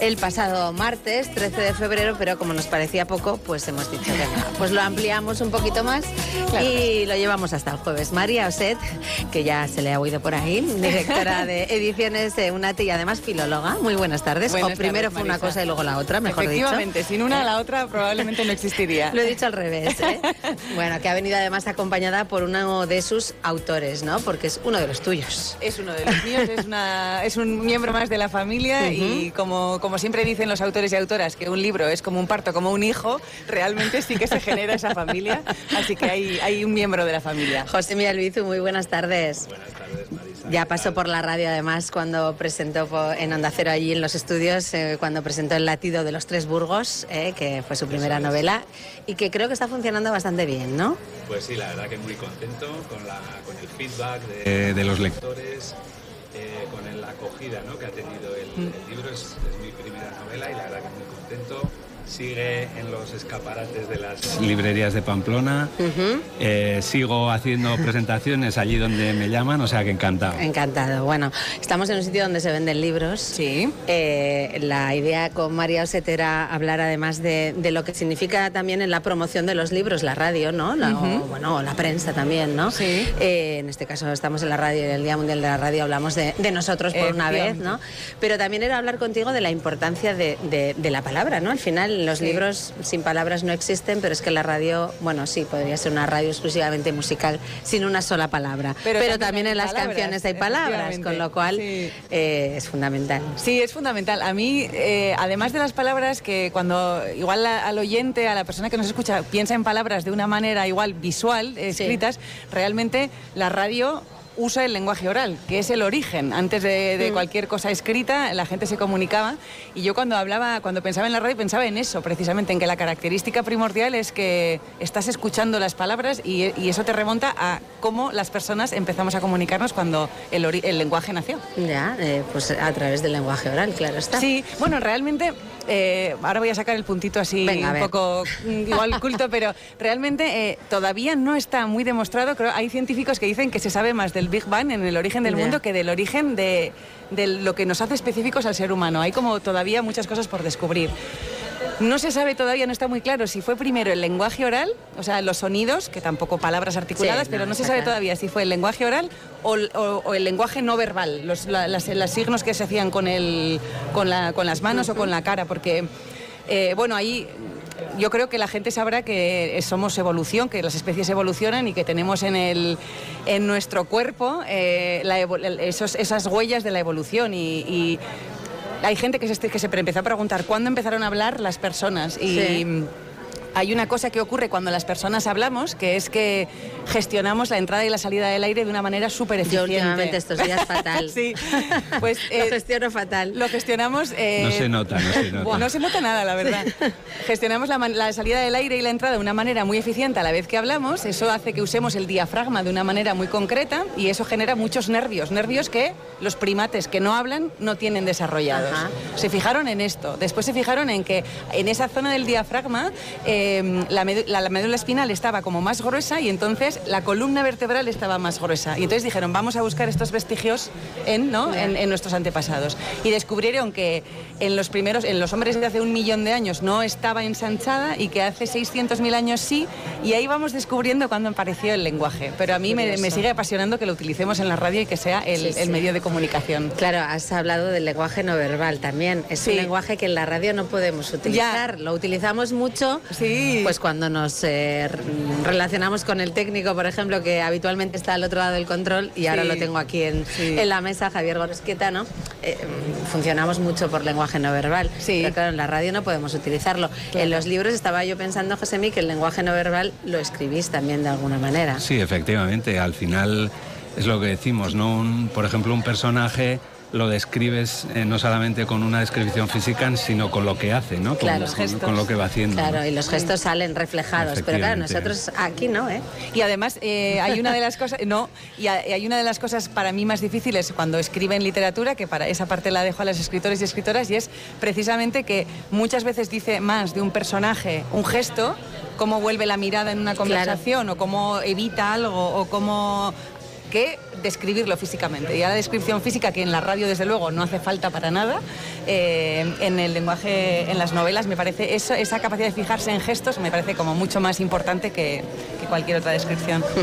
Speaker 1: el pasado martes 13 de febrero, pero como nos parecía poco, pues hemos dicho que nada. Pues lo ampliamos un poquito más y lo llevamos hasta el jueves. María Oset, que ya se le ha oído por ahí, directora de ediciones de UNATI y además filóloga. Muy buenas tardes.
Speaker 36: Buenas
Speaker 1: o primero
Speaker 36: tardes,
Speaker 1: fue una cosa y luego la otra, mejor dicho.
Speaker 36: Efectivamente, sin una la otra probablemente no existiría.
Speaker 1: Lo he dicho al revés. ¿eh? bueno, que ha venido además acompañada por uno de sus autores, ¿no? Porque es uno de los tuyos.
Speaker 36: Es uno de los míos, es, una, es un miembro más de la familia y como, como siempre dicen los autores y autoras que un libro es como un parto, como un hijo, realmente sí que se genera esa familia, así que hay, hay un miembro de la familia.
Speaker 1: José Miguel Albizu, muy buenas tardes. Buenas tardes, Marisa. Ya pasó por la radio además cuando presentó en Onda Cero allí en los estudios, eh, cuando presentó El latido de los tres burgos, eh, que fue su primera novela y que creo que está funcionando bastante bien, ¿no?
Speaker 37: Pues sí, la verdad que muy contento con, la, con el feedback de, de los lectores, eh, con el- acogida ¿no? que ha tenido el,
Speaker 1: Mm.
Speaker 37: el libro. Es, es mi primera novela y la verdad que muy contento. Sigue en los escaparates de las librerías de Pamplona. Eh, sigo haciendo presentaciones allí donde me llaman, o sea que encantado.
Speaker 1: Encantado. Bueno, estamos en un sitio donde se venden libros. Sí. la idea con María Oset era hablar además de, de lo que significa también en la promoción de los libros, la radio, ¿no? La, o, bueno, o la prensa también, ¿no? Sí. en este caso estamos en la radio y en el Día Mundial de la Radio hablamos de, de nosotros por una vez, ¿no? Pero también era hablar contigo de la importancia de, de- de la palabra, ¿no? Al final final. Los libros sin palabras no existen, pero es que la radio, bueno, sí, podría ser una radio exclusivamente musical sin una sola palabra. Pero,
Speaker 36: Pero
Speaker 1: también, en las
Speaker 36: palabras,
Speaker 1: canciones hay palabras, con lo cual
Speaker 36: Sí.
Speaker 1: eh, es fundamental.
Speaker 36: Sí, es fundamental. A mí, eh, además de las palabras, que cuando igual al oyente, a la persona que nos escucha, piensa en palabras de una manera igual visual, escritas, realmente la radio usa el lenguaje oral, que es el origen. Antes de, de
Speaker 1: Mm.
Speaker 36: cualquier cosa escrita, la gente se comunicaba. Y yo cuando hablaba, cuando pensaba en la radio, pensaba en eso, precisamente, en que la característica primordial es que estás escuchando las palabras y, y eso te remonta a cómo las personas empezamos a comunicarnos cuando el, ori- el lenguaje nació.
Speaker 1: Ya, eh, pues a través del lenguaje oral, claro está.
Speaker 36: Sí, bueno, realmente, eh, ahora voy a sacar el puntito así
Speaker 1: Venga,
Speaker 36: un poco mm, igual culto, pero realmente eh, todavía no está muy demostrado. Creo hay científicos que dicen que se sabe más del Big Bang en el origen del mundo que del origen de, de lo que nos hace específicos al ser humano. Hay como todavía muchas cosas por descubrir. No se sabe todavía, no está muy claro si fue primero el lenguaje oral, o sea, los sonidos, que tampoco palabras articuladas,
Speaker 1: Sí,
Speaker 36: pero
Speaker 1: no,
Speaker 36: se sabe
Speaker 1: claro.
Speaker 36: todavía si fue el lenguaje oral o, o- o el lenguaje no verbal, los, la- las, las signos que se hacían con, el, con, la- con las manos o con la cara, porque, eh, bueno, ahí yo creo que la gente sabrá que somos evolución, que las especies evolucionan y que tenemos en, el, en nuestro cuerpo eh, la esos- esas huellas de la evolución y... y hay gente que se, que se empezó a preguntar cuándo empezaron a hablar las personas y. hay una cosa que ocurre cuando las personas hablamos, que es que gestionamos la entrada y la salida del aire de una manera súper
Speaker 1: Yo
Speaker 36: eficiente.
Speaker 1: últimamente estos días fatal.
Speaker 36: sí, pues
Speaker 1: Lo gestiono fatal.
Speaker 36: Lo gestionamos. eh,
Speaker 37: No se nota, no se nota.
Speaker 36: No se nota nada, la verdad. Gestionamos la, salida del aire y la entrada de una manera muy eficiente a la vez que hablamos. Eso hace que usemos el diafragma de una manera muy concreta y eso genera muchos nervios. Nervios que los primates que no hablan no tienen desarrollados.
Speaker 1: Ajá.
Speaker 36: Se fijaron en esto. Después se fijaron en que en esa zona del diafragma eh, la, medu- la- la médula espinal estaba como más gruesa y entonces la columna vertebral estaba más gruesa. Y entonces dijeron, vamos a buscar estos vestigios en, ¿no? en, en nuestros antepasados. Y descubrieron que en los primeros, en los hombres de hace un millón de años no estaba ensanchada y que hace 600.000 años sí. Y ahí vamos descubriendo cuándo apareció el lenguaje. Pero a mí me, sigue apasionando que lo utilicemos en la radio y que sea el,
Speaker 1: Sí,
Speaker 36: el
Speaker 1: sí.
Speaker 36: medio de comunicación.
Speaker 1: Claro, has hablado del lenguaje no verbal también. Es
Speaker 36: Sí.
Speaker 1: un lenguaje que en la radio no podemos utilizar. Lo utilizamos mucho
Speaker 36: Sí.
Speaker 1: Pues cuando nos eh, relacionamos con el técnico, por ejemplo, que habitualmente está al otro lado del control y ahora
Speaker 36: Sí.
Speaker 1: lo tengo aquí en,
Speaker 36: Sí.
Speaker 1: en la mesa, Javier Gorosqueta, ¿no? Eh, funcionamos mucho por lenguaje no verbal.
Speaker 36: Sí.
Speaker 1: Pero claro, en la radio no podemos utilizarlo. En los libros estaba yo pensando, José que el lenguaje no verbal lo escribís también de alguna manera.
Speaker 37: Sí, efectivamente. Al final es lo que decimos, ¿no? Un- por ejemplo, un personaje lo describes eh, no solamente con una descripción física, sino con lo que hace, ¿no? Con,
Speaker 1: Claro.
Speaker 36: Los
Speaker 37: con-
Speaker 36: gestos.
Speaker 37: con lo que va haciendo. ¿no?
Speaker 1: Claro, y los gestos salen reflejados. Pero claro, nosotros aquí no, ¿eh?
Speaker 36: Y además eh, hay una de las cosas, no, y hay una de las cosas para mí más difíciles cuando escriben literatura, que para esa parte la dejo a los escritores y escritoras, y es precisamente que muchas veces dice más de un personaje un gesto, cómo vuelve la mirada en una conversación, o cómo evita algo, o cómo que describirlo físicamente. Y la descripción física, que en la radio desde luego no hace falta para nada, eh, en el lenguaje, en las novelas, me parece eso, esa capacidad de fijarse en gestos me parece como mucho más importante que, que cualquier otra descripción.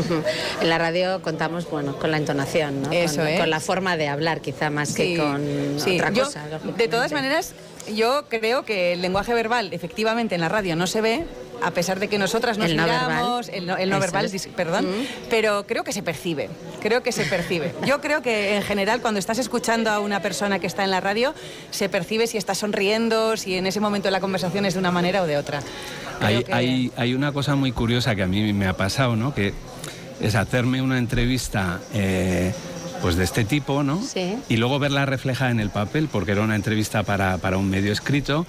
Speaker 1: En la radio contamos bueno con la entonación, ¿no?
Speaker 36: Eso
Speaker 1: con,
Speaker 36: es.
Speaker 1: con la forma de hablar, quizá más que con
Speaker 36: sí.
Speaker 1: otra
Speaker 36: Yo,
Speaker 1: cosa.
Speaker 36: de todas maneras, yo creo que el lenguaje verbal efectivamente en la radio no se ve, a pesar de que nosotras nos
Speaker 1: El no
Speaker 36: miramos,
Speaker 1: verbal.
Speaker 36: el no, el no verbal,
Speaker 1: es.
Speaker 36: perdón, pero creo que se percibe, creo que se percibe. Yo creo que en general cuando estás escuchando a una persona que está en la radio, se percibe si está sonriendo, si en ese momento la conversación es de una manera o de otra. Creo
Speaker 37: Hay,
Speaker 36: que-
Speaker 37: hay, hay una cosa muy curiosa que a mí me ha pasado, ¿no? Que es hacerme una entrevista eh, pues de este tipo, ¿no?
Speaker 1: Sí.
Speaker 37: Y luego verla reflejada en el papel, porque era una entrevista para, para un medio escrito.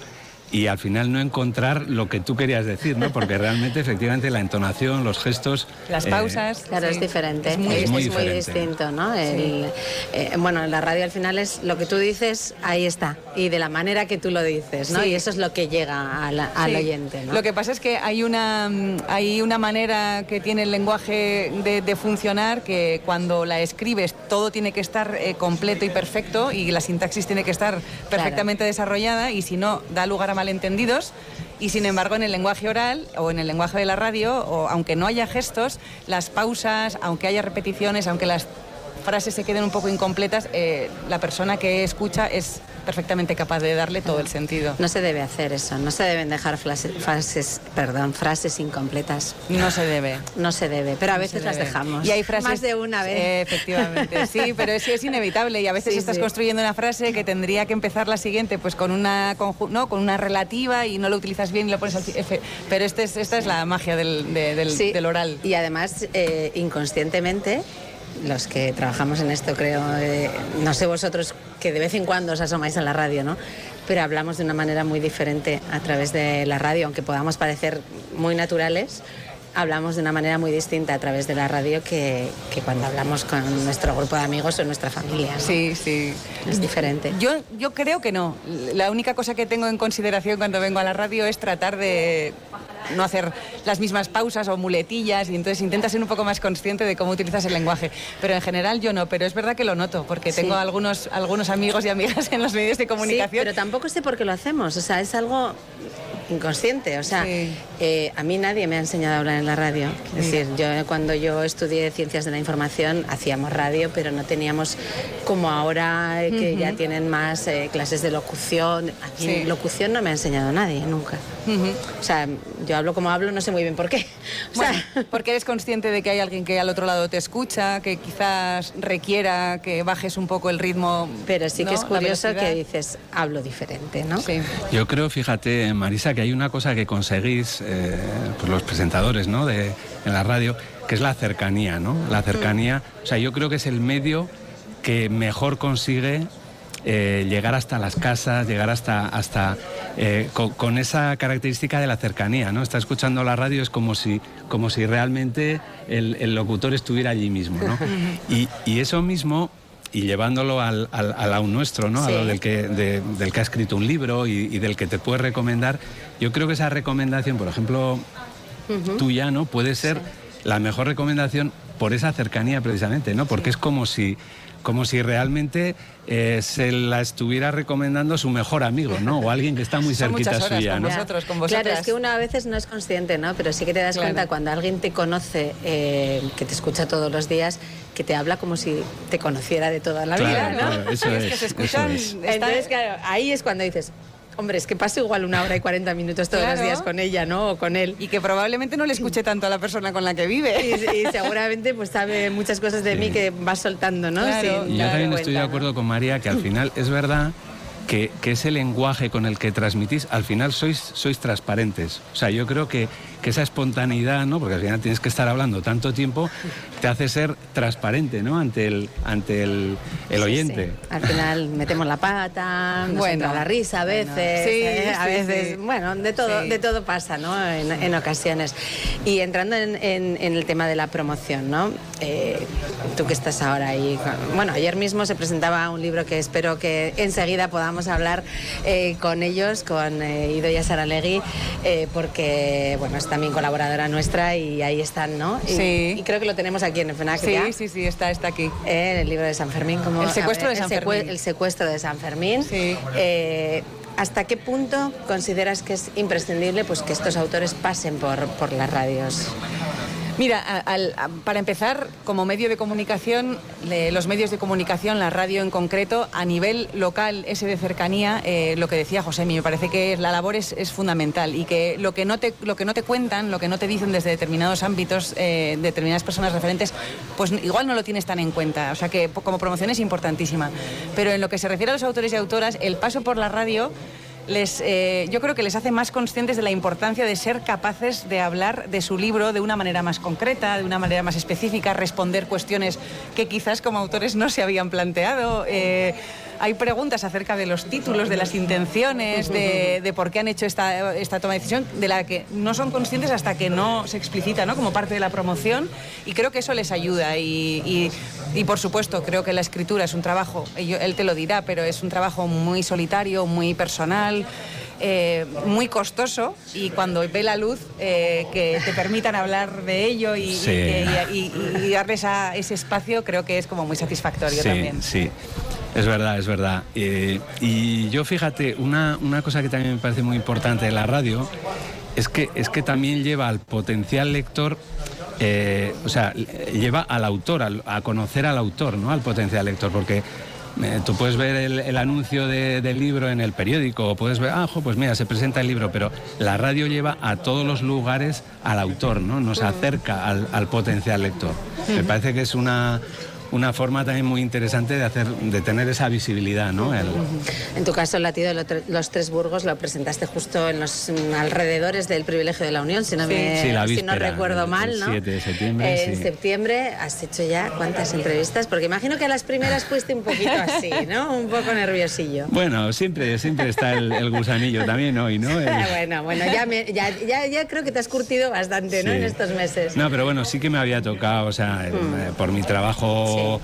Speaker 37: Y al final no encontrar lo que tú querías decir, ¿no? Porque realmente, efectivamente, la entonación, los gestos...
Speaker 36: Las
Speaker 37: eh,
Speaker 36: pausas.
Speaker 1: Claro,
Speaker 36: sí.
Speaker 1: es diferente,
Speaker 36: Es muy-
Speaker 37: Es muy diferente.
Speaker 1: distinto, ¿no? El- eh, bueno, en la radio al final es lo que tú dices, ahí está, y de la manera que tú lo dices, ¿no?
Speaker 36: Sí.
Speaker 1: Y eso es lo que llega a la- al
Speaker 36: Sí.
Speaker 1: oyente, ¿no?
Speaker 36: Lo que pasa es que hay una, hay una manera que tiene el lenguaje de, de funcionar que cuando la escribes todo tiene que estar eh, completo y perfecto y la sintaxis tiene que estar perfectamente desarrollada y si no da lugar a malentendidos. Y sin embargo en el lenguaje oral o en el lenguaje de la radio, o aunque no haya gestos, las pausas, aunque haya repeticiones, aunque las frases se queden un poco incompletas, eh, la persona que escucha es perfectamente capaz de darle todo el sentido.
Speaker 1: No se debe hacer eso, no se deben dejar frase- frases, perdón, frases incompletas.
Speaker 36: No se debe.
Speaker 1: No se debe, pero a
Speaker 36: No
Speaker 1: veces las dejamos.
Speaker 36: Y hay frases
Speaker 1: Más de una vez.
Speaker 36: Eh, efectivamente, sí, pero es, es inevitable y a veces
Speaker 1: Sí,
Speaker 36: estás
Speaker 1: sí.
Speaker 36: construyendo una frase que tendría que empezar la siguiente pues con una no, con una relativa y no lo utilizas bien y lo pones al pero este es, esta es la magia del, de- del-
Speaker 1: Sí,
Speaker 36: del oral.
Speaker 1: Y además, eh, inconscientemente, los que trabajamos en esto, creo, eh, no sé vosotros que de vez en cuando os asomáis a la radio, ¿no? Pero hablamos de una manera muy diferente a través de la radio, aunque podamos parecer muy naturales. Hablamos de una manera muy distinta a través de la radio que, que cuando hablamos con nuestro grupo de amigos o nuestra familia. ¿no?
Speaker 36: Sí, sí.
Speaker 1: Es diferente.
Speaker 36: Yo, yo creo que no. La única cosa que tengo en consideración cuando vengo a la radio es tratar de no hacer las mismas pausas o muletillas y entonces intenta ser un poco más consciente de cómo utilizas el lenguaje. Pero en general yo no, pero es verdad que lo noto porque
Speaker 1: Sí.
Speaker 36: tengo algunos, algunos amigos y amigas en los medios de comunicación.
Speaker 1: Sí, pero tampoco sé por qué lo hacemos. O sea, es algo inconsciente. O sea, eh, a mí nadie me ha enseñado a hablar en la radio. Es decir, yo cuando yo estudié ciencias de la información hacíamos radio, pero no teníamos como ahora eh, que ya tienen más eh, clases de locución. A mí locución no me ha enseñado nadie nunca. O sea, yo hablo como hablo, no sé muy bien por qué. O sea,
Speaker 36: Bueno, porque eres consciente de que hay alguien que al otro lado te escucha, que quizás requiera que bajes un poco el ritmo.
Speaker 1: pero sí que es curioso que dices, hablo diferente, ¿no?
Speaker 36: Sí.
Speaker 37: Yo creo, fíjate, Marisa, que hay una cosa que conseguís, eh, pues los presentadores ¿no? de, en la radio, que es la cercanía, ¿no? La cercanía, o sea, yo creo que es el medio que mejor consigue eh, llegar hasta las casas, llegar hasta, hasta eh, con, con esa característica de la cercanía, ¿no? Está escuchando la radio, es como si, como si realmente el, el locutor estuviera allí mismo, ¿no? Y, y eso mismo, y llevándolo al, al, al aún nuestro, ¿no?
Speaker 1: Sí.
Speaker 37: A lo del que, de- del que ha escrito un libro y, y del que te puede recomendar, yo creo que esa recomendación, por ejemplo, tuya, ¿no? Puede ser la mejor recomendación por esa cercanía precisamente, ¿no? Porque es como si como si realmente eh, se la estuviera recomendando su mejor amigo, ¿no? O alguien que está muy cerquita
Speaker 36: horas
Speaker 37: suya,
Speaker 36: con
Speaker 37: ¿no?
Speaker 36: vosotros, con
Speaker 1: Claro, es que uno a veces no es consciente, ¿no? Pero sí que te das
Speaker 36: Claro.
Speaker 1: cuenta cuando alguien te conoce, eh, que te escucha todos los días, que te habla como si te conociera de toda la
Speaker 37: Claro,
Speaker 1: vida, ¿no?
Speaker 37: claro, eso
Speaker 36: es
Speaker 37: es,
Speaker 36: que se escuchan,
Speaker 37: es.
Speaker 1: Entonces, claro, ahí es cuando dices, hombre, es que paso igual una hora y 40 minutos todos los días con ella, ¿no? O con él.
Speaker 36: y que probablemente no le escuche tanto a la persona con la que vive.
Speaker 1: Y, y seguramente pues sabe muchas cosas de mí que vas soltando, ¿no?
Speaker 36: Claro.
Speaker 1: Sin
Speaker 37: Y yo también estoy de acuerdo con María que al final es verdad que, que ese lenguaje con el que transmitís, al final sois, sois transparentes. O sea, yo creo que, que esa espontaneidad, ¿no? porque al final tienes que estar hablando tanto tiempo, te hace ser transparente ¿no? ante el, ante el, el oyente.
Speaker 1: sí. Al final metemos la pata, nos
Speaker 36: Bueno,
Speaker 1: entra la risa a
Speaker 36: bueno.
Speaker 1: veces,
Speaker 36: Sí,
Speaker 1: ¿eh? a veces,
Speaker 36: sí.
Speaker 1: bueno, de todo,
Speaker 36: Sí.
Speaker 1: de todo pasa, ¿no? En, en ocasiones. Y entrando en, en- en el tema de la promoción, ¿no? Eh, tú que estás ahora ahí, con- bueno, ayer mismo se presentaba un libro que espero que enseguida podamos hablar eh, con ellos, con eh, Idoia Saralegui, eh, porque, bueno, es también colaboradora nuestra y ahí están, ¿no? Y,
Speaker 36: Sí.
Speaker 1: y creo que lo tenemos aquí en FNAC
Speaker 36: Sí,
Speaker 1: ya.
Speaker 36: sí, sí, está, está aquí.
Speaker 1: Eh, el libro de San Fermín, como
Speaker 36: El secuestro de San
Speaker 1: el
Speaker 36: Fermín.
Speaker 1: El secuestro de San Fermín.
Speaker 36: Sí.
Speaker 1: Eh, ¿Hasta qué punto consideras que es imprescindible pues, que estos autores pasen por, por las radios?
Speaker 36: Mira, al- para empezar, como medio de comunicación, los medios de comunicación, la radio en concreto, a nivel local, ese de cercanía, eh, lo que decía José, me parece que la labor es, fundamental y que lo que, no te, lo que no te cuentan, lo que no te dicen desde determinados ámbitos, eh, determinadas personas referentes, pues igual no lo tienes tan en cuenta. O sea que como promoción es importantísima. Pero en lo que se refiere a los autores y autoras, el paso por la radio les, eh, yo creo que les hace más conscientes de la importancia de ser capaces de hablar de su libro de una manera más concreta, de una manera más específica, responder cuestiones que quizás como autores no se habían planteado. Eh, hay preguntas acerca de los títulos, de las intenciones, de, de por qué han hecho esta, esta toma de decisión, de la que no son conscientes hasta que no se explicita ¿no? como parte de la promoción y creo que eso les ayuda y, y- y, por supuesto creo que la escritura es un trabajo, él te lo dirá, pero es un trabajo muy solitario, muy personal. eh, muy costoso y cuando ve la luz eh, que te permitan hablar de ello y,
Speaker 37: Sí.
Speaker 36: y- y- y darles a ese espacio creo que es como muy satisfactorio
Speaker 37: sí,
Speaker 36: también.
Speaker 37: Sí, es verdad, es verdad. Eh, y yo fíjate, una, una cosa que también me parece muy importante de la radio es que, es que también lleva al potencial lector eh, o sea, lleva al autor, al- a conocer al autor, ¿no? Al potencial lector, porque eh, tú puedes ver el, el anuncio de- del libro en el periódico, o puedes ver, ah, pues mira, se presenta el libro, pero la radio lleva a todos los lugares al autor, ¿no? Nos acerca al, al potencial lector. Me parece que es una, una forma también muy interesante de, hacer, de tener esa visibilidad, ¿no? El-
Speaker 1: En tu caso, el latido de los tres burgos lo presentaste justo en los mm, alrededores del privilegio de la Unión, si no, me,
Speaker 37: Sí, la
Speaker 1: si no recuerdo
Speaker 37: el-
Speaker 1: mal,
Speaker 37: el
Speaker 1: ¿no?
Speaker 37: 7 de septiembre,
Speaker 1: Eh, En septiembre has hecho ya cuántas entrevistas, porque imagino que a las primeras fuiste un poquito así, ¿no? Un poco nerviosillo.
Speaker 37: Bueno, siempre, siempre está el, el gusanillo también hoy, ¿no? El-
Speaker 1: bueno, bueno, ya, me- ya, ya, ya creo que te has curtido bastante, ¿no?
Speaker 37: Sí.
Speaker 1: En estos meses.
Speaker 37: No, pero bueno, sí que me había tocado, o sea, eh, por mi trabajo o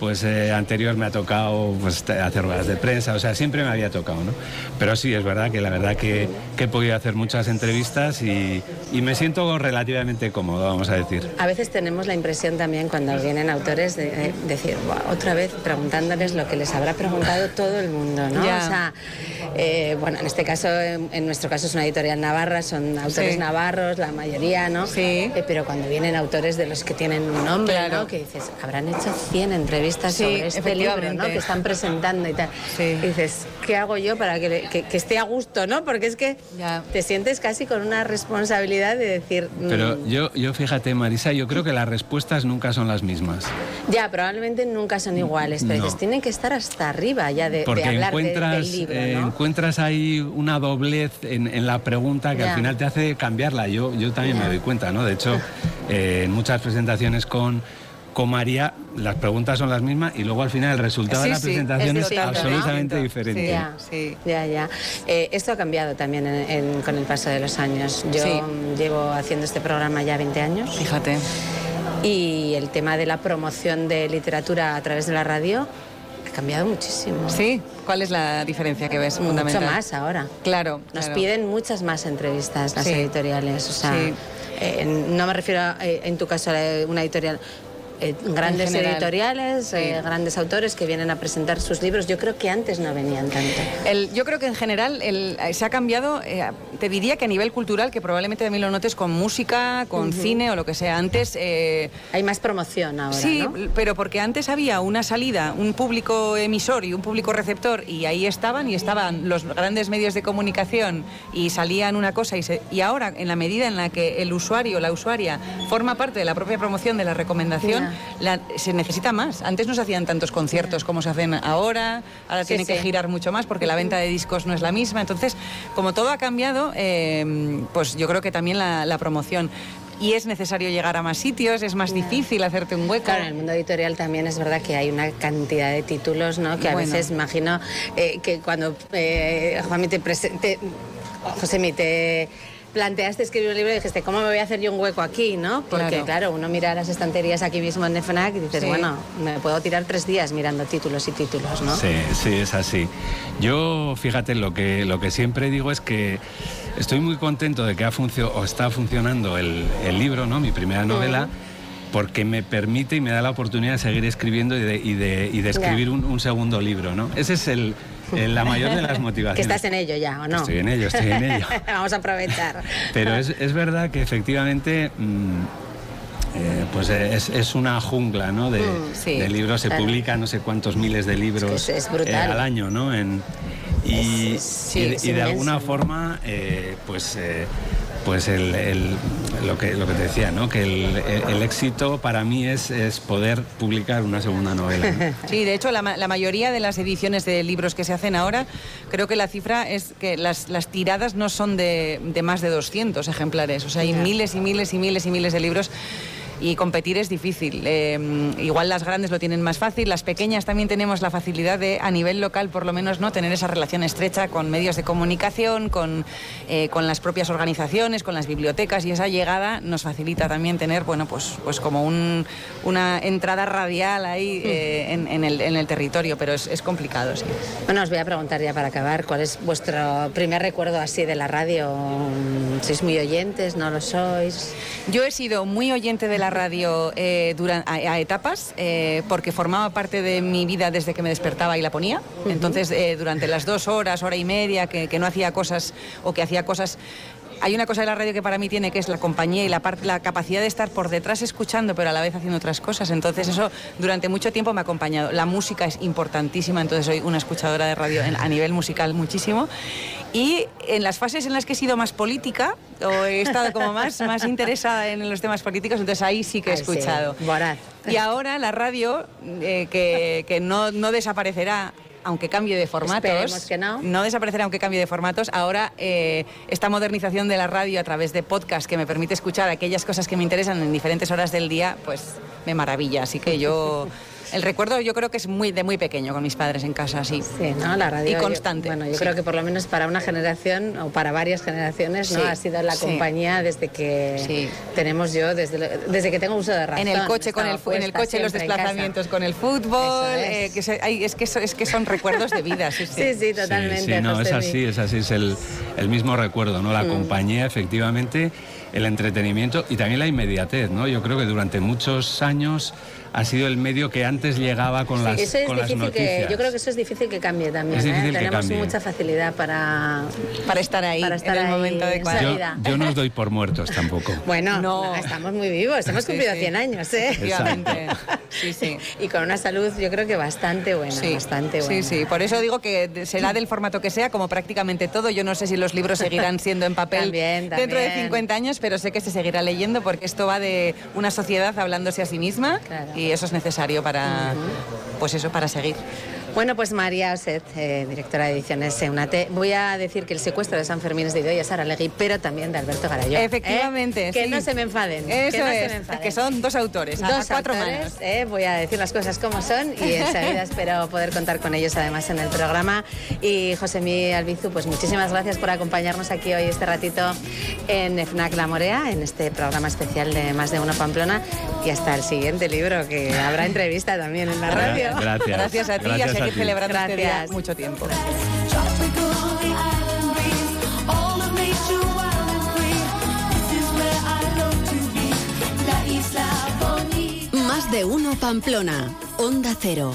Speaker 37: pues eh, anterior me ha tocado pues, hacer ruedas de prensa, o sea, siempre me había tocado, ¿no? Pero sí, es verdad que la verdad que, que he podido hacer muchas entrevistas y, y me siento relativamente cómodo, vamos a decir.
Speaker 1: A veces tenemos la impresión también cuando vienen autores de, de decir, "Buah, otra vez preguntándoles lo que les habrá preguntado todo el mundo, ¿no?
Speaker 36: Ya.
Speaker 1: O sea, eh, bueno, en este caso, en, en nuestro caso es una editorial navarra, son autores
Speaker 36: Sí.
Speaker 1: navarros, la mayoría, ¿no? Sí. pero cuando vienen autores de los que tienen un nombre,
Speaker 36: Claro.
Speaker 1: ¿no? Que dices, habrán hecho 100 entrevistas
Speaker 36: Sí,
Speaker 1: sobre este libro, ¿no? Que están presentando y tal. Y dices, ¿qué hago yo para que, le- que- que esté a gusto, ¿no? Porque es que te sientes casi con una responsabilidad de decir... mm,
Speaker 37: Pero yo, yo fíjate, Marisa, yo creo que las respuestas nunca son las mismas.
Speaker 1: Ya, probablemente nunca son iguales, pero
Speaker 37: No.
Speaker 1: dices, tienen que estar hasta arriba ya de, de
Speaker 37: Porque
Speaker 1: hablar de-
Speaker 37: encuentras,
Speaker 1: del libro,
Speaker 37: eh,
Speaker 1: ¿no?
Speaker 37: encuentras ahí una doblez en, en la pregunta que
Speaker 1: Ya.
Speaker 37: al final te hace cambiarla. Yo, yo también me doy cuenta, ¿no? De hecho, eh, en muchas presentaciones con, con María, las preguntas son las mismas y luego al final el resultado de
Speaker 1: Sí,
Speaker 37: la
Speaker 1: sí,
Speaker 37: presentación
Speaker 1: es
Speaker 37: es,
Speaker 1: distinto, ¿no?
Speaker 37: absolutamente diferente.
Speaker 1: Ya, ya, ya. Eh, esto ha cambiado también en- en- con el paso de los años. Yo
Speaker 36: Sí.
Speaker 1: llevo haciendo este programa ya 20 años.
Speaker 36: Fíjate.
Speaker 1: Y el tema de la promoción de literatura a través de la radio ha cambiado muchísimo.
Speaker 36: Sí, ¿cuál es la diferencia que ves
Speaker 1: Mucho
Speaker 36: fundamental?
Speaker 1: más ahora.
Speaker 36: Claro.
Speaker 1: Nos
Speaker 36: claro.
Speaker 1: piden muchas más entrevistas las
Speaker 36: Sí.
Speaker 1: editoriales. O sea,
Speaker 36: Sí.
Speaker 1: eh, no me refiero a, eh, en tu caso a una editorial. Eh, grandes editoriales,
Speaker 36: Sí.
Speaker 1: eh, grandes autores que vienen a presentar sus libros. Yo creo que antes no venían tanto.
Speaker 36: El- yo creo que en general el- se ha cambiado, eh, te diría que a nivel cultural, que probablemente también lo notes con música, con cine o lo que sea. Antes... eh,
Speaker 1: Hay más promoción ahora,
Speaker 36: Sí,
Speaker 1: ¿no?
Speaker 36: pero porque antes había una salida, un público emisor y un público receptor y ahí estaban y estaban los grandes medios de comunicación y salían una cosa y, se- y ahora en la medida en la que el usuario la usuaria forma parte de la propia promoción de la recomendación, la- se necesita más. Antes no se hacían tantos conciertos como se hacen ahora, ahora
Speaker 1: Sí,
Speaker 36: tienen que
Speaker 1: sí.
Speaker 36: girar mucho más porque la venta de discos no es la misma. Entonces, como todo ha cambiado, eh, pues yo creo que también la, la promoción. Y es necesario llegar a más sitios, es más difícil hacerte un hueco.
Speaker 1: Claro, en el mundo editorial también es verdad que hay una cantidad de títulos, ¿no? Que a
Speaker 36: Bueno.
Speaker 1: veces imagino eh, que cuando eh, te presente, Josemi, te planteaste escribir un libro y dijiste, ¿cómo me voy a hacer yo un hueco aquí, no? Porque
Speaker 36: Claro.
Speaker 1: claro, uno mira las estanterías aquí mismo en FNAC y dices,
Speaker 36: Sí.
Speaker 1: bueno, me puedo tirar tres días mirando títulos y títulos, ¿no?
Speaker 37: Sí, sí, es así. Yo, fíjate, lo que, lo que siempre digo es que estoy muy contento de que ha funcio- o está funcionando el, el libro, ¿no? Mi primera novela. Porque me permite y me da la oportunidad de seguir escribiendo y de, y de, y de
Speaker 1: Ya.
Speaker 37: escribir un, un segundo libro, ¿no? Ese es el, el- la mayor de las motivaciones.
Speaker 1: que estás en ello ya, ¿o no?
Speaker 37: Estoy en ello, estoy en ello.
Speaker 1: Vamos a aprovechar.
Speaker 37: Pero es, es verdad que efectivamente mm, eh, pues es, es una jungla ¿no? de,
Speaker 1: Mm, sí,
Speaker 37: de libros. Se
Speaker 1: claro.
Speaker 37: publican no sé cuántos miles de libros
Speaker 1: Es que es-
Speaker 37: eh, al año, ¿no? En- y,
Speaker 1: sí,
Speaker 37: y de- y alguna forma, eh, pues, eh, pues el, el- lo, que, lo que te decía, ¿no? Que el, éxito para mí es, es poder publicar una segunda novela. ¿no?
Speaker 36: Sí, de hecho, la, la mayoría de las ediciones de libros que se hacen ahora, creo que la cifra es que las, las tiradas no son de, de más de 200 ejemplares. O sea, hay miles y miles y miles y miles de libros. Y competir es difícil. Eh, igual las grandes lo tienen más fácil, las pequeñas también tenemos la facilidad de, a nivel local por lo menos, no tener esa relación estrecha con medios de comunicación, con, eh, con las propias organizaciones, con las bibliotecas y esa llegada nos facilita también tener, bueno, pues, pues como un- una entrada radial ahí eh, en, en el, en el territorio, pero es, es complicado, sí.
Speaker 1: Bueno, os voy a preguntar ya para acabar, ¿cuál es vuestro primer recuerdo así de la radio? ¿Sois muy oyentes? ¿No lo sois?
Speaker 36: Yo he sido muy oyente de la radio eh, duran- a, a etapas, eh, porque formaba parte de mi vida desde que me despertaba y la ponía. Entonces, eh, durante las dos horas, hora y media, que, que no hacía cosas o que hacía cosas hay una cosa de la radio que para mí tiene que es la compañía y la, la capacidad de estar por detrás escuchando, pero a la vez haciendo otras cosas. Entonces eso durante mucho tiempo me ha acompañado. La música es importantísima, entonces soy una escuchadora de radio en- a nivel musical muchísimo. Y en las fases en las que he sido más política, o he estado como más, más interesada en los temas políticos, entonces ahí sí que he
Speaker 1: sí,
Speaker 36: escuchado.
Speaker 1: voraz.
Speaker 36: Y ahora la radio, eh, que, que no, no desaparecerá, aunque cambie de formatos.
Speaker 1: Esperemos que no.
Speaker 36: No desaparecerá aunque cambie de formatos. Ahora, eh, esta modernización de la radio a través de podcast que me permite escuchar aquellas cosas que me interesan en diferentes horas del día, pues me maravilla. Así que yo. El recuerdo yo creo que es muy de muy pequeño con mis padres en casa, sí.
Speaker 1: Sí, ¿no? La radio.
Speaker 36: Y
Speaker 1: yo-
Speaker 36: constante.
Speaker 1: bueno, yo
Speaker 36: sí.
Speaker 1: creo que por lo menos para una generación o para varias generaciones, ¿no?
Speaker 36: Sí,
Speaker 1: Ha sido la
Speaker 36: sí.
Speaker 1: compañía desde que tenemos yo, desde, desde que tengo uso de razón.
Speaker 36: En el coche, con el, en el coche los desplazamientos con el fútbol.
Speaker 1: Eso es.
Speaker 36: eh, que se- ay, es, que so- es que son recuerdos de vida, sí, sí.
Speaker 1: Sí, sí, totalmente.
Speaker 37: Sí, sí, no, es así, es así, es el, el mismo recuerdo, ¿no? La
Speaker 1: Mm.
Speaker 37: compañía, efectivamente, el entretenimiento y también la inmediatez, ¿no? Yo creo que durante muchos años ha sido el medio que antes llegaba con las,
Speaker 1: Eso es
Speaker 37: con las
Speaker 1: difícil que,
Speaker 37: noticias.
Speaker 1: yo creo que eso es difícil que cambie también.
Speaker 37: Es
Speaker 1: ¿eh?
Speaker 37: que
Speaker 1: Tenemos
Speaker 37: cambie.
Speaker 1: mucha facilidad para,
Speaker 36: para estar ahí,
Speaker 1: para estar
Speaker 36: en el
Speaker 1: ahí
Speaker 36: momento
Speaker 1: en
Speaker 36: adecuado.
Speaker 37: yo, yo no os doy por muertos tampoco.
Speaker 1: Bueno, no, estamos muy vivos, hemos
Speaker 36: Sí,
Speaker 1: cumplido
Speaker 36: sí.
Speaker 1: 100 años, ¿eh?
Speaker 36: Efectivamente. Sí, sí.
Speaker 1: Y con una salud yo creo que bastante buena,
Speaker 36: Sí,
Speaker 1: bastante
Speaker 36: sí,
Speaker 1: buena.
Speaker 36: sí. Por eso digo que será del formato que sea, como prácticamente todo. Yo no sé si los libros seguirán siendo en papel
Speaker 1: También,
Speaker 36: dentro de
Speaker 1: también.
Speaker 36: 50 años, pero sé que se seguirá leyendo porque esto va de una sociedad hablándose a sí misma y eso es necesario para, pues eso, para seguir.
Speaker 1: Bueno, pues María Oset, eh, directora de ediciones EUNATE, voy a decir que el secuestro de San Fermín es de Idoia Saralegui, pero también de Alberto Garayó. ¿eh?
Speaker 36: Efectivamente,
Speaker 1: Que
Speaker 36: sí.
Speaker 1: no se me enfaden.
Speaker 36: Eso
Speaker 1: que no se
Speaker 36: es,
Speaker 1: me enfaden.
Speaker 36: que son dos autores,
Speaker 1: Dos
Speaker 36: cuatro
Speaker 1: autores,
Speaker 36: manos.
Speaker 1: eh, voy a decir las cosas como son y enseguida espero poder contar con ellos además en el programa. Y José Albizu, pues muchísimas gracias por acompañarnos aquí hoy este ratito en FNAC La Morea, en este programa especial de Más de Uno Pamplona y hasta el siguiente libro que habrá entrevista también en la radio.
Speaker 37: Gracias.
Speaker 36: Gracias a ti y a
Speaker 37: Gracias a
Speaker 36: seguir
Speaker 37: ti.
Speaker 36: celebrando este día
Speaker 1: Gracias.
Speaker 36: mucho tiempo.
Speaker 38: Más de uno Pamplona. Onda Cero.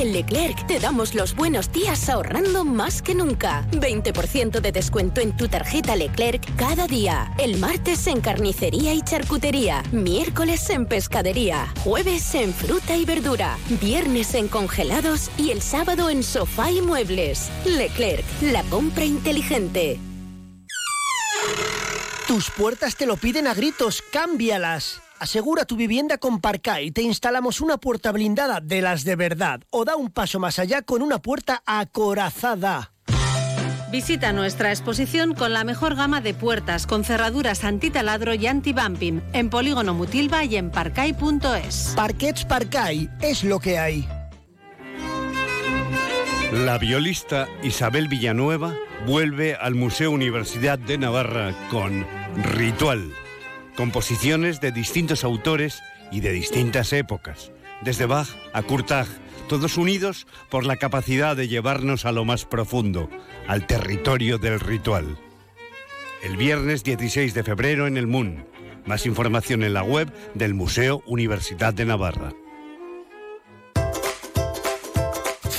Speaker 39: En Leclerc te damos los buenos días ahorrando más que nunca. 20% de descuento en tu tarjeta Leclerc cada día. El martes en carnicería y charcutería. Miércoles en pescadería. Jueves en fruta y verdura. Viernes en congelados y el sábado en sofá y muebles. Leclerc, la compra inteligente.
Speaker 33: Tus puertas te lo piden a gritos, cámbialas. Asegura tu vivienda con Parcay. Te instalamos una puerta blindada de las de verdad. O da un paso más allá con una puerta acorazada.
Speaker 1: Visita nuestra exposición con la mejor gama de puertas con cerraduras antitaladro y anti-bumping en Polígono Mutilva y en parcay.es.
Speaker 33: Parquets Parcay es lo que hay.
Speaker 40: La violista Isabel Villanueva vuelve al Museo Universidad de Navarra con Ritual. Composiciones de distintos autores y de distintas épocas, desde Bach a Kurtag, todos unidos por la capacidad de llevarnos a lo más profundo, al territorio del ritual. El viernes 16 de febrero en el MUN. Más información en la web del Museo Universidad de Navarra.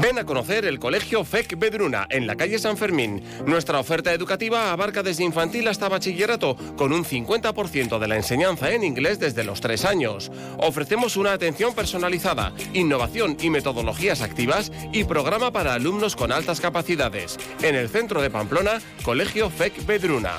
Speaker 19: Ven a conocer el Colegio FEC Bedruna en la calle San Fermín. Nuestra oferta educativa abarca desde infantil hasta bachillerato, con un 50% de la enseñanza en inglés desde los 3 años. Ofrecemos una atención personalizada, innovación y metodologías activas y programa para alumnos con altas capacidades. En el centro de Pamplona, Colegio FEC Bedruna.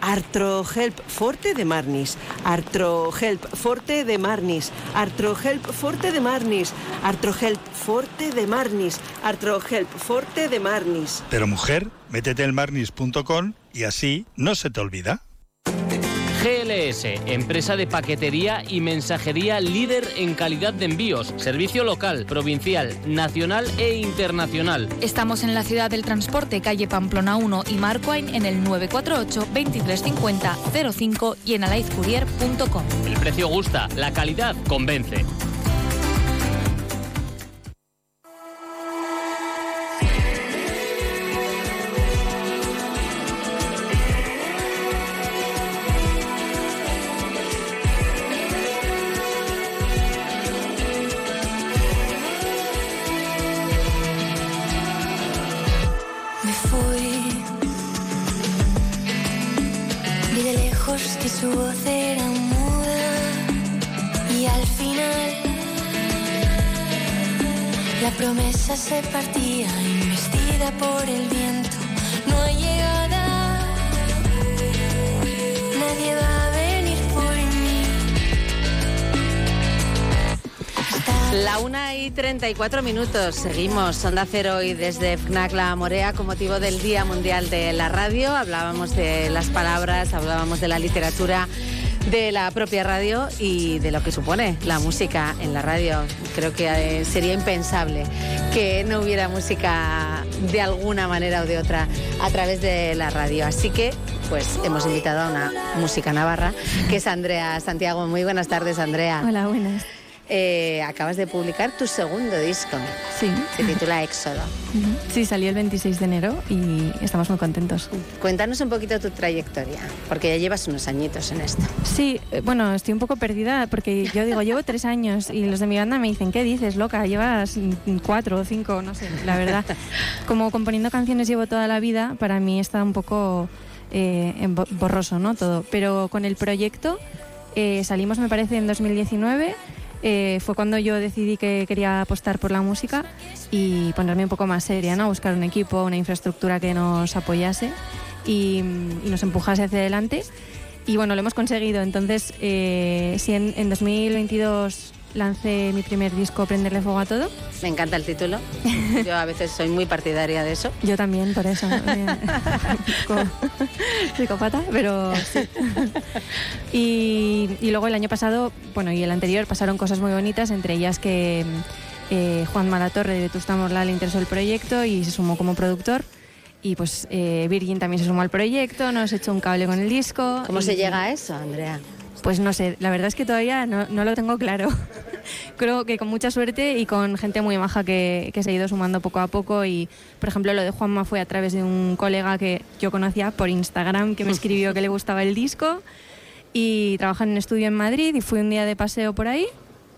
Speaker 41: Artrohelp Forte de Marnis. Artrohelp Forte de Marnis. Artrohelp Forte de Marnis. Artrohelp Forte de Marnis. Artrohelp Forte de Marnis.
Speaker 42: Pero mujer, métete en marnis.com y así no se te olvida.
Speaker 43: GLS, empresa de paquetería y mensajería líder en calidad de envíos, servicio local, provincial, nacional e internacional.
Speaker 44: Estamos en la ciudad del transporte, calle Pamplona 1 y Marcoain en el 948 2350 05 y en alaizcourier.com.
Speaker 43: El precio gusta, la calidad convence.
Speaker 45: Se partía, investida por el viento. No hay llegada. Nadie va a venir por mí.
Speaker 1: La una y 34 minutos. Seguimos Onda Cero y desde FNAC La Morea con motivo del Día Mundial de la Radio. Hablábamos de las palabras, hablábamos de la literatura, de la propia radio y de lo que supone la música en la radio. Creo que eh, sería impensable que no hubiera música de alguna manera o de otra a través de la radio. Así que, pues hemos invitado a una música navarra, que es Andrea Santiago. Muy buenas tardes, Andrea.
Speaker 46: Hola, buenas.
Speaker 1: Eh, acabas de publicar tu segundo disco.
Speaker 46: Sí.
Speaker 1: Se titula Éxodo.
Speaker 46: Sí, salió el 26 de enero y estamos muy contentos.
Speaker 1: Cuéntanos un poquito tu trayectoria, porque ya llevas unos añitos en esto.
Speaker 46: Sí, eh, bueno, estoy un poco perdida porque yo digo, llevo tres años y los de mi banda me dicen, ¿qué dices, loca? Llevas cuatro o cinco, no sé, la verdad. Como componiendo canciones llevo toda la vida, para mí está un poco eh, borroso, ¿no? Todo. Pero con el proyecto eh, salimos, me parece, en 2019. Eh, fue cuando yo decidí que quería apostar por la música y ponerme un poco más seria, ¿no? Buscar un equipo, una infraestructura que nos apoyase y, y nos empujase hacia adelante. Y bueno, lo hemos conseguido. Entonces, eh, sí, en, en 2022 lancé mi primer disco, Prenderle Fuego a Todo.
Speaker 1: Me encanta el título. Yo a veces soy muy partidaria de eso.
Speaker 46: Yo también, por eso. psicópata, pero sí. Y, y luego el año pasado, bueno, y el anterior pasaron cosas muy bonitas, entre ellas que eh, Juan Malatorre de Vetusta Morla le interesó el proyecto y se sumó como productor. Y pues eh, Virgin también se sumó al proyecto, nos echó un cable con el disco.
Speaker 1: ¿Cómo
Speaker 46: y-
Speaker 1: se llega a eso, Andrea?
Speaker 46: Pues no sé, la verdad es que todavía no, lo tengo claro. Creo que con mucha suerte y con gente muy maja que, que se ha ido sumando poco a poco. Y, por ejemplo, lo de Juanma fue a través de un colega que yo conocía por Instagram que me escribió que le gustaba el disco. Y trabaja en un estudio en Madrid y fui un día de paseo por ahí.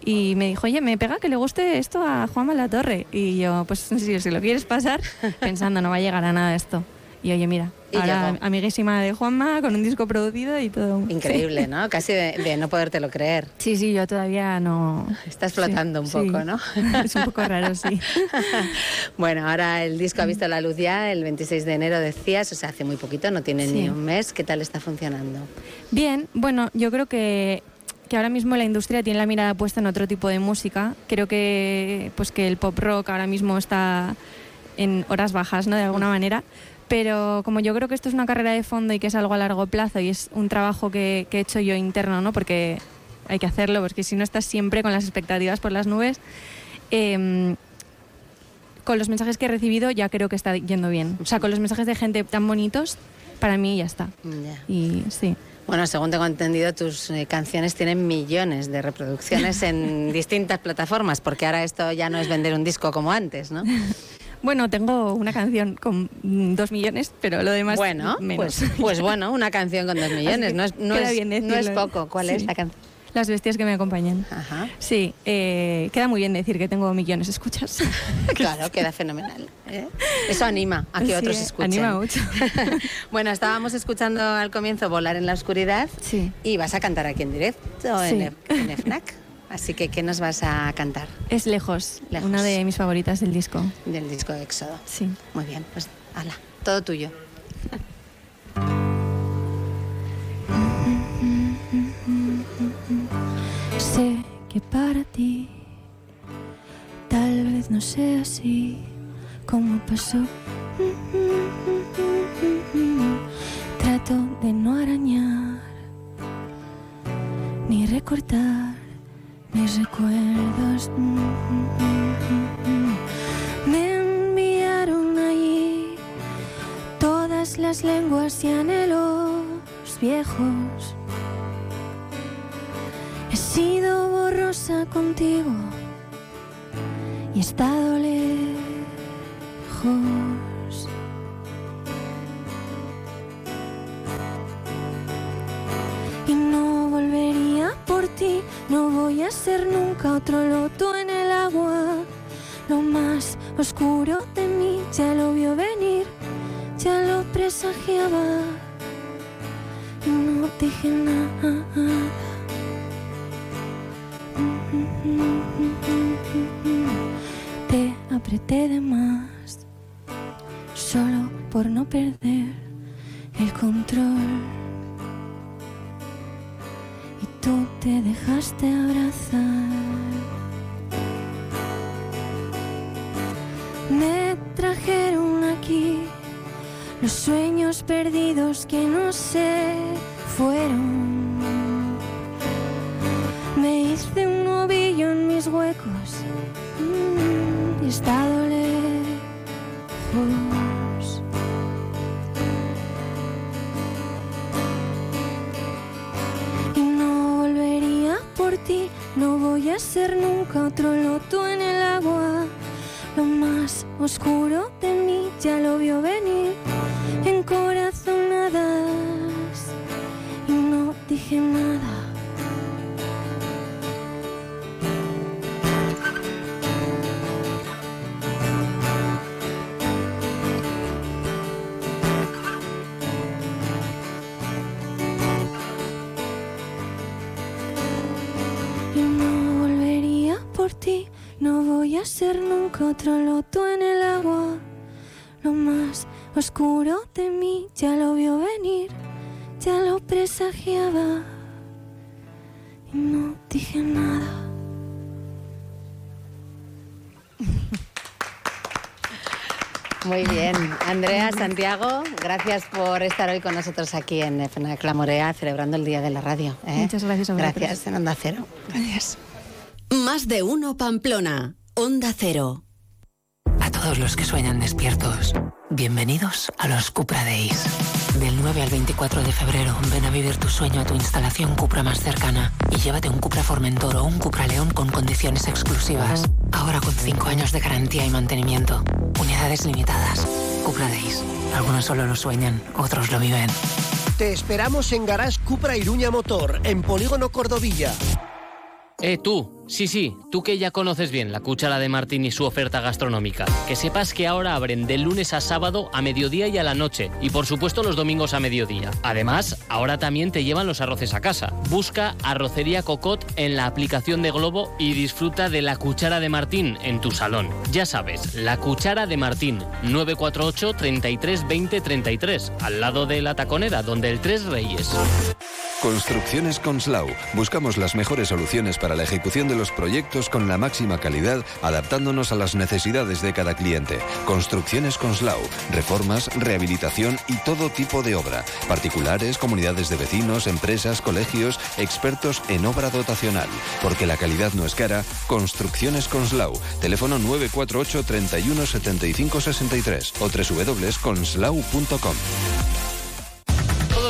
Speaker 46: Y me dijo, oye, me pega que le guste esto a Juanma La Torre. Y yo, pues si, si lo quieres pasar, pensando, no va a llegar a nada esto. Y oye, mira, ahora amiguísima de Juanma con un disco producido y todo.
Speaker 1: Increíble,
Speaker 46: Sí.
Speaker 1: ¿no? Casi de, de no podértelo creer.
Speaker 46: Sí, sí, yo todavía no.
Speaker 1: Estás flotando
Speaker 46: Sí,
Speaker 1: un
Speaker 46: sí.
Speaker 1: poco, ¿no?
Speaker 46: Es un poco raro, sí.
Speaker 1: Bueno, ahora el disco ha visto la luz ya, el 26 de enero decías, o sea, hace muy poquito, no tiene ni
Speaker 46: Sí.
Speaker 1: un mes. ¿Qué tal está funcionando?
Speaker 46: Bien, bueno, yo creo que, que ahora mismo la industria tiene la mirada puesta en otro tipo de música. Creo que, pues que el pop rock ahora mismo está en horas bajas, ¿no? De alguna manera. Pero como yo creo que esto es una carrera de fondo y que es algo a largo plazo y es un trabajo que, que he hecho yo interno, ¿no? Porque hay que hacerlo, porque si no estás siempre con las expectativas por las nubes. em, con los mensajes que he recibido ya creo que está yendo bien. O sea, con los mensajes de gente tan bonitos, para mí ya está. Y sí.
Speaker 1: Bueno, según tengo entendido, tus eh, canciones tienen millones de reproducciones en distintas plataformas, porque ahora esto ya no es vender un disco como antes, ¿no?
Speaker 46: Bueno, tengo una canción con dos millones, pero lo demás
Speaker 1: Bueno,
Speaker 46: menos.
Speaker 1: pues, pues bueno, una canción con dos millones, no es, no
Speaker 46: queda
Speaker 1: es- no es
Speaker 46: decirlo.
Speaker 1: poco. ¿Cuál
Speaker 46: Sí.
Speaker 1: es la canción?
Speaker 46: Las bestias que me acompañan. Sí, eh, queda muy bien decir que tengo millones, ¿escuchas?
Speaker 1: Claro, queda fenomenal. ¿eh? Eso anima a que
Speaker 46: Sí,
Speaker 1: otros
Speaker 46: eh,
Speaker 1: escuchen.
Speaker 46: anima mucho.
Speaker 1: bueno, estábamos escuchando al comienzo Volar en la Oscuridad y vas a cantar aquí en directo en,
Speaker 46: Sí.
Speaker 1: F- en FNAC. Así que, ¿qué nos vas a cantar?
Speaker 46: Es lejos,
Speaker 1: Lejos.
Speaker 46: una de mis favoritas del disco.
Speaker 1: Del disco de Éxodo.
Speaker 46: Sí.
Speaker 1: Muy bien, pues ala, todo tuyo.
Speaker 46: Sé que para ti tal vez no sea así como pasó. Trato de no arañar ni recortar mis recuerdos. Me enviaron allí todas las lenguas y anhelos viejos. He sido borrosa contigo y he estado lejos. Ser nunca otro loto en el agua. Lo más oscuro de mí ya lo vio venir, ya lo presagiaba. No dije nada. Te apreté de más, solo por no perder el control. Tú te dejaste abrazar. Me trajeron aquí los sueños perdidos que no se fueron. Me hice un ovillo en mis huecos mm, y he no voy a ser nunca otro loto en el agua. Lo más oscuro de mí ya lo vio venir en corazonadas y no dije nada. Ser nunca otro loto en el agua. Lo más oscuro de mí ya lo vio venir, ya lo presagiaba. Y no dije nada.
Speaker 1: Muy bien. Andrea, Santiago, gracias por estar hoy con nosotros aquí en FNAC La Morea, celebrando el Día de la Radio. ¿eh?
Speaker 46: Muchas gracias a vosotros.
Speaker 1: Gracias, en Onda Cero. Gracias.
Speaker 18: Más de uno Pamplona. Onda Cero.
Speaker 47: A todos los que sueñan despiertos, bienvenidos a los Cupra Days. Del 9 al 24 de febrero, ven a vivir tu sueño a tu instalación Cupra más cercana y llévate un Cupra Formentor o un Cupra León con condiciones exclusivas. Ahora con 5 años de garantía y mantenimiento. Unidades limitadas. Cupra Days. Algunos solo lo sueñan, otros lo viven.
Speaker 33: Te esperamos en Garage Cupra Iruña Motor, en Polígono Cordovilla.
Speaker 43: Eh, tú, sí, sí, tú que ya conoces bien la cuchara de Martín y su oferta gastronómica. Que sepas que ahora abren de lunes a sábado a mediodía y a la noche. Y por supuesto los domingos a mediodía. Además, ahora también te llevan los arroces a casa. Busca Arrocería Cocot en la aplicación de Globo y disfruta de la cuchara de Martín en tu salón. Ya sabes, la cuchara de Martín, 948 33 20 33, al lado de la taconera, donde el Tres Reyes.
Speaker 48: Construcciones Conslau. Buscamos las mejores soluciones para la ejecución de los proyectos con la máxima calidad, adaptándonos a las necesidades de cada cliente. Construcciones Conslau. Reformas, rehabilitación y todo tipo de obra. Particulares, comunidades de vecinos, empresas, colegios, expertos en obra dotacional. Porque la calidad no es cara. Construcciones Conslau. Teléfono 948 31 75 63 o www.conslau.com.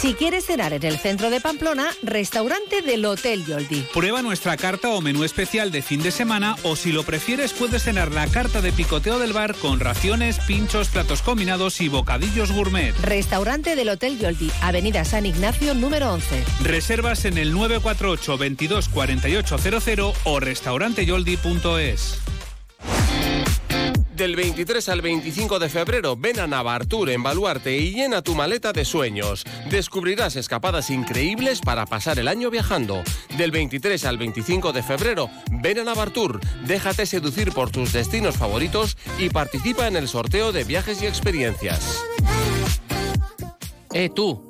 Speaker 49: Si quieres cenar en el centro de Pamplona, restaurante del Hotel Yoldi.
Speaker 7: Prueba nuestra carta o menú especial de fin de semana o si lo prefieres puedes cenar la carta de picoteo del bar con raciones, pinchos, platos combinados y bocadillos gourmet.
Speaker 49: Restaurante del Hotel Yoldi, Avenida San Ignacio número 11.
Speaker 7: Reservas en el 948 22 4800 o restauranteyoldi.es.
Speaker 19: Del 23 al 25 de febrero ven a Navartur en Baluarte y llena tu maleta de sueños. Descubrirás escapadas increíbles para pasar el año viajando. Del 23 al 25 de febrero ven a Navartur, déjate seducir por tus destinos favoritos y participa en el sorteo de viajes y experiencias.
Speaker 43: Eh, tú,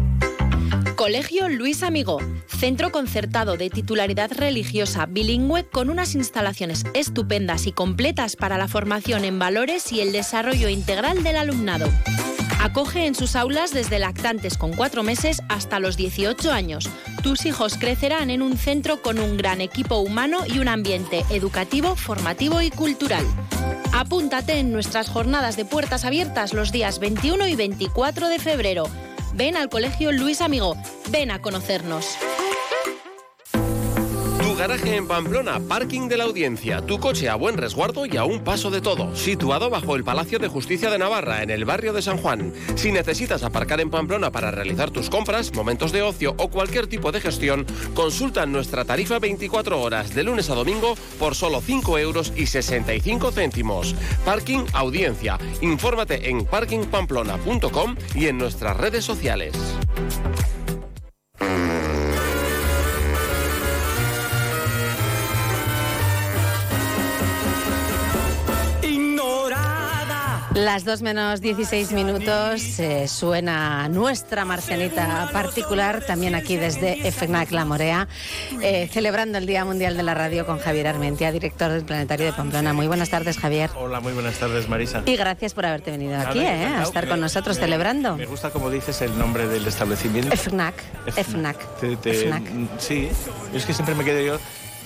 Speaker 3: Colegio Luis Amigo, centro concertado de titularidad religiosa bilingüe con unas instalaciones estupendas y completas para la formación en valores y el desarrollo integral del alumnado. Acoge en sus aulas desde lactantes con cuatro meses hasta los 18 años. Tus hijos crecerán en un centro con un gran equipo humano y un ambiente educativo, formativo y cultural. Apúntate en nuestras jornadas de puertas abiertas los días 21 y 24 de febrero. Ven al Colegio Luis Amigo. Ven a conocernos.
Speaker 19: Tu garaje en Pamplona, parking de la audiencia, tu coche a buen resguardo y a un paso de todo, situado bajo el Palacio de Justicia de Navarra, en el barrio de San Juan. Si necesitas aparcar en Pamplona para realizar tus compras, momentos de ocio o cualquier tipo de gestión, consulta nuestra tarifa 24 horas de lunes a domingo por solo 5 euros y 65 céntimos. Parking Audiencia. Infórmate en parkingpamplona.com y en nuestras redes sociales.
Speaker 1: Las 2 menos 16 minutos eh, suena nuestra marcianita particular, también aquí desde FNAC La Morea, eh, celebrando el Día Mundial de la Radio con Javier Armentia, director del Planetario de Pamplona. Muy buenas tardes, Javier.
Speaker 50: Hola, muy buenas tardes, Marisa.
Speaker 1: Y gracias por haberte venido aquí, eh, a estar con nosotros
Speaker 50: me-
Speaker 1: celebrando.
Speaker 50: Me gusta como dices el nombre del establecimiento.
Speaker 1: FNAC. FNAC.
Speaker 50: Te- te-
Speaker 1: FNAC.
Speaker 50: mm, Sí, es que siempre me quedo yo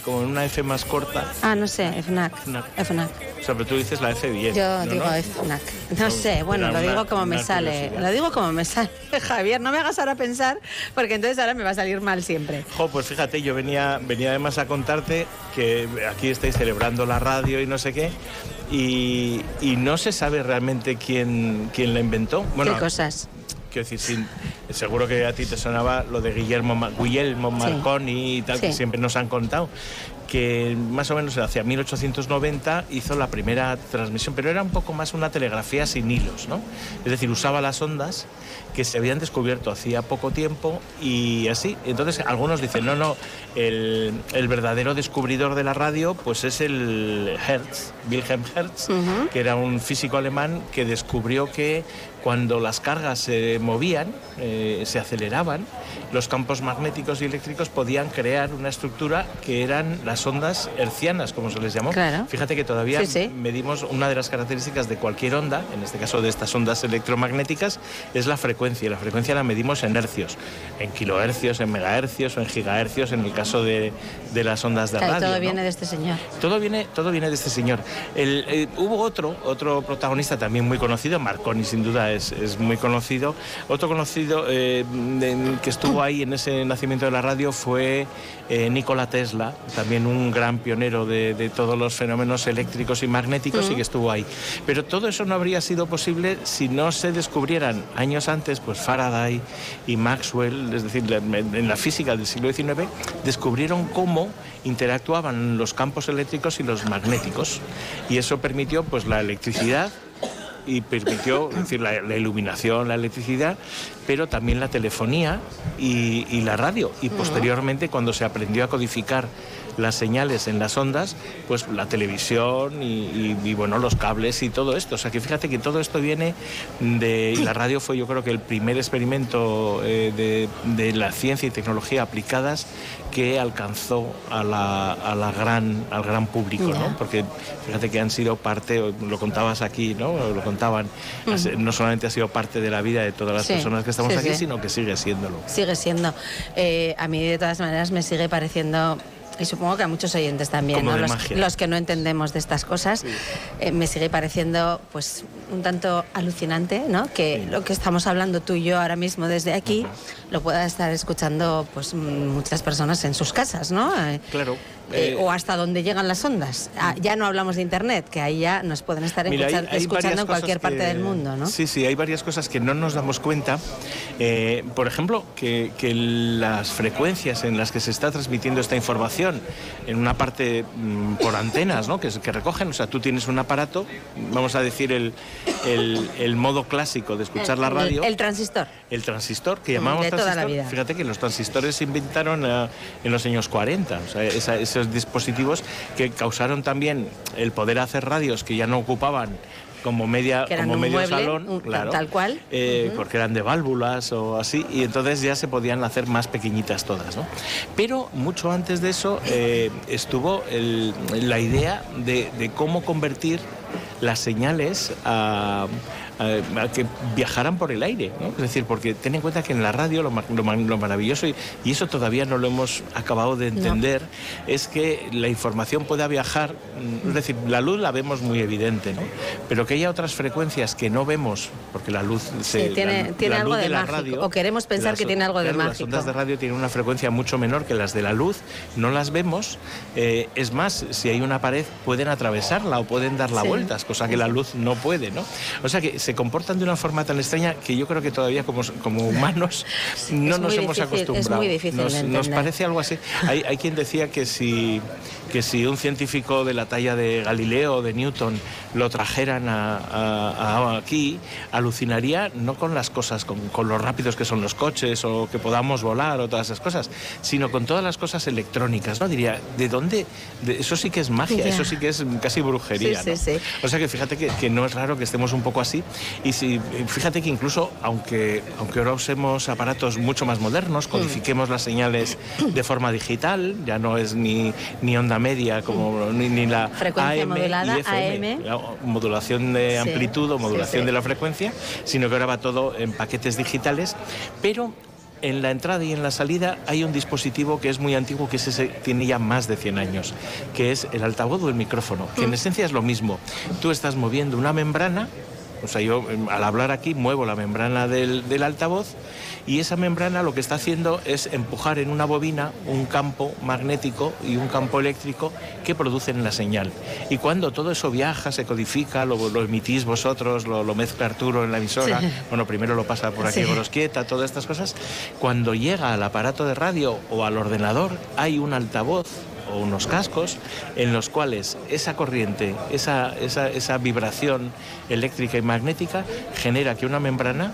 Speaker 50: como en una F más corta.
Speaker 1: Ah, no sé, FNAC. FNAC.
Speaker 50: O sea, pero tú dices la F bien.
Speaker 1: Yo
Speaker 50: ¿no,
Speaker 1: digo
Speaker 50: no?
Speaker 1: FNAC. No
Speaker 50: No,
Speaker 1: sé, bueno, lo
Speaker 50: una-
Speaker 1: digo como me sale.
Speaker 50: curiosidad.
Speaker 1: Lo digo como me sale. Javier, no me hagas ahora pensar, porque entonces ahora me va a salir mal siempre.
Speaker 50: Jo, pues fíjate, yo venía, venía además a contarte que aquí estáis celebrando la radio y no sé qué, y, y no se sabe realmente quién, quién la inventó.
Speaker 1: ¿Qué cosas?
Speaker 50: Quiero decir, sin- seguro que a ti te sonaba lo de Guillermo, Guillermo. Marconi y tal, que siempre nos han contado, que más o menos hacia 1890 hizo la primera transmisión, pero era un poco más una telegrafía sin hilos, ¿no? Es decir, usaba las ondas que se habían descubierto hacía poco tiempo y así. Entonces, algunos dicen, no, no, el, el verdadero descubridor de la radio pues es el Hertz, Wilhelm Hertz, que era un físico alemán que descubrió que cuando las cargas se movían, eh, se aceleraban, los campos magnéticos y eléctricos podían crear una estructura que eran las ondas hercianas, como se les llamó.
Speaker 1: Claro.
Speaker 50: Fíjate que todavía
Speaker 1: Sí, sí.
Speaker 50: medimos una de las características de cualquier onda, en este caso de estas ondas electromagnéticas, es la frecuencia. Y La frecuencia la medimos en hercios, en kilohercios, en megahercios o en gigahercios, en el caso de, de las ondas de
Speaker 1: Claro,
Speaker 50: radio.
Speaker 1: todo
Speaker 50: ¿no?
Speaker 1: viene de este señor.
Speaker 50: Todo viene, todo viene de este señor. Eh, hubo otro, otro protagonista también muy conocido, Marconi sin duda es, es muy conocido. Otro conocido eh, que estuvo ahí en ese nacimiento de la radio fue eh, Nikola Tesla, también un gran pionero de, de todos los fenómenos eléctricos y magnéticos y que estuvo ahí. Pero todo eso no habría sido posible si no se descubrieran años antes, pues Faraday y Maxwell, es decir, en la física del siglo XIX, descubrieron cómo interactuaban los campos eléctricos y los magnéticos. Y eso permitió pues la electricidad y permitió es decir, la, la iluminación, la electricidad, pero también la telefonía y, y la radio. Y posteriormente, cuando se aprendió a codificar las señales en las ondas, pues la televisión y, y- y, bueno, los cables y todo esto. O sea que fíjate que todo esto viene de... Y la radio fue yo creo que el primer experimento eh, de, de la ciencia y tecnología aplicadas que alcanzó a la, a la gran, al gran público. ¿no? Porque fíjate que han sido parte, lo contabas aquí, ¿no? Lo contaban, no solamente ha sido parte de la vida de todas las
Speaker 1: Sí,
Speaker 50: personas que estamos
Speaker 1: sí,
Speaker 50: aquí,
Speaker 1: sí.
Speaker 50: sino que sigue siéndolo.
Speaker 1: Sigue siendo. Eh, a mí, de todas maneras, me sigue pareciendo. Y supongo que a muchos oyentes también, ¿no? los, que no entendemos de estas cosas, eh, me sigue pareciendo pues un tanto alucinante, ¿no? Que lo que estamos hablando tú y yo ahora mismo desde aquí lo pueda estar escuchando pues muchas personas en sus casas, ¿no? Eh,
Speaker 50: Claro.
Speaker 1: Eh,
Speaker 50: eh,
Speaker 1: o hasta donde llegan las ondas. Ah, ya no hablamos de internet, que ahí ya nos pueden estar
Speaker 50: Mira, hay-
Speaker 1: escuchan-
Speaker 50: hay
Speaker 1: escuchando en cualquier parte
Speaker 50: que-
Speaker 1: del mundo, ¿no?
Speaker 50: Sí, sí, hay varias cosas que no nos damos cuenta. Eh, por ejemplo, que, que las frecuencias en las que se está transmitiendo esta información, en una parte mm, por antenas, ¿no? que, que recogen, o sea, tú tienes un aparato, vamos a decir el, el- el modo clásico de escuchar la radio.
Speaker 1: El, transistor.
Speaker 50: El transistor, que
Speaker 1: Mm,
Speaker 50: llamamos
Speaker 1: de toda la
Speaker 50: transistor,
Speaker 1: vida.
Speaker 50: fíjate que los transistores se inventaron en los años 40, o sea, esa- esos dispositivos que causaron también el poder hacer radios que ya no ocupaban como media
Speaker 1: Que eran
Speaker 50: como
Speaker 1: un
Speaker 50: medio
Speaker 1: mueble,
Speaker 50: salón,
Speaker 1: un-
Speaker 50: claro,
Speaker 1: tal cual.
Speaker 50: eh, porque eran de válvulas o así, y entonces ya se podían hacer más pequeñitas todas, ¿no? Pero mucho antes de eso eh, estuvo el- la idea de, de cómo convertir las señales a, a- a que viajaran por el aire, ¿no? Es decir, porque ten en cuenta que en la radio lo, lo lo maravilloso, y, y eso todavía no lo hemos acabado de entender, es que la información pueda viajar, mm, es decir, la luz la vemos muy evidente, ¿no? Pero que haya otras frecuencias que no vemos, porque la luz se,
Speaker 1: Sí, tiene,
Speaker 50: la-
Speaker 1: tiene
Speaker 50: la
Speaker 1: algo
Speaker 50: luz
Speaker 1: de,
Speaker 50: la
Speaker 1: mágico.
Speaker 50: radio,
Speaker 1: o queremos pensar
Speaker 50: las-
Speaker 1: que tiene algo de
Speaker 50: claro, Las
Speaker 1: mágico.
Speaker 50: ondas de radio tienen una frecuencia mucho menor que las de la luz, no las vemos. eh, es más, si hay una pared pueden atravesarla o pueden dar la
Speaker 1: Sí.
Speaker 50: vueltas, cosa que la luz no puede, ¿no? O sea que se comportan de una forma tan extraña que yo creo que todavía como, como humanos no
Speaker 1: es
Speaker 50: nos hemos
Speaker 1: difícil- es
Speaker 50: acostumbrado.
Speaker 1: muy difícil
Speaker 50: nos,
Speaker 1: de
Speaker 50: nos
Speaker 1: entender.
Speaker 50: parece algo así. Hay, hay quien decía que si, que si un científico de la talla de Galileo o de Newton lo trajeran a, a- a aquí, alucinaría no con las cosas, con, con lo rápidos que son los coches o que podamos volar o todas esas cosas, sino con todas las cosas electrónicas. ¿no? Diría, ¿de dónde? De- eso sí que es magia, eso sí que es casi brujería.
Speaker 1: Sí,
Speaker 50: ¿no?
Speaker 1: sí, sí.
Speaker 50: O sea que fíjate que, que no es raro que estemos un poco así. Y si, fíjate que incluso, aunque, aunque ahora usemos aparatos mucho más
Speaker 1: Mm.
Speaker 50: modernos, codifiquemos las señales de forma digital, ya no es ni, ni onda media como ni, ni la
Speaker 1: Mm. Frecuencia
Speaker 50: AM
Speaker 1: modulada,
Speaker 50: y FM,
Speaker 1: AM.
Speaker 50: la modulación de
Speaker 1: Sí,
Speaker 50: amplitud o
Speaker 1: sí,
Speaker 50: modulación
Speaker 1: sí.
Speaker 50: de la frecuencia, sino que ahora va todo en paquetes digitales, pero en la entrada y en la salida hay un dispositivo que es muy antiguo, que es ese, tiene ya más de 100 años, que es el altavoz o el micrófono, que en esencia es lo mismo. Tú estás moviendo una membrana, o sea, yo em, al hablar aquí muevo la membrana del, del altavoz y esa membrana lo que está haciendo es empujar en una bobina un campo magnético y un campo eléctrico que producen la señal. Y cuando todo eso viaja, se codifica, lo, lo emitís vosotros, lo, lo mezcla Arturo en la emisora,
Speaker 1: Sí.
Speaker 50: bueno, primero lo pasa por aquí
Speaker 1: Sí.
Speaker 50: Gorosquieta, todas estas cosas, cuando llega al aparato de radio o al ordenador hay un altavoz o unos cascos en los cuales esa corriente, esa, esa, esa vibración eléctrica y magnética genera que una membrana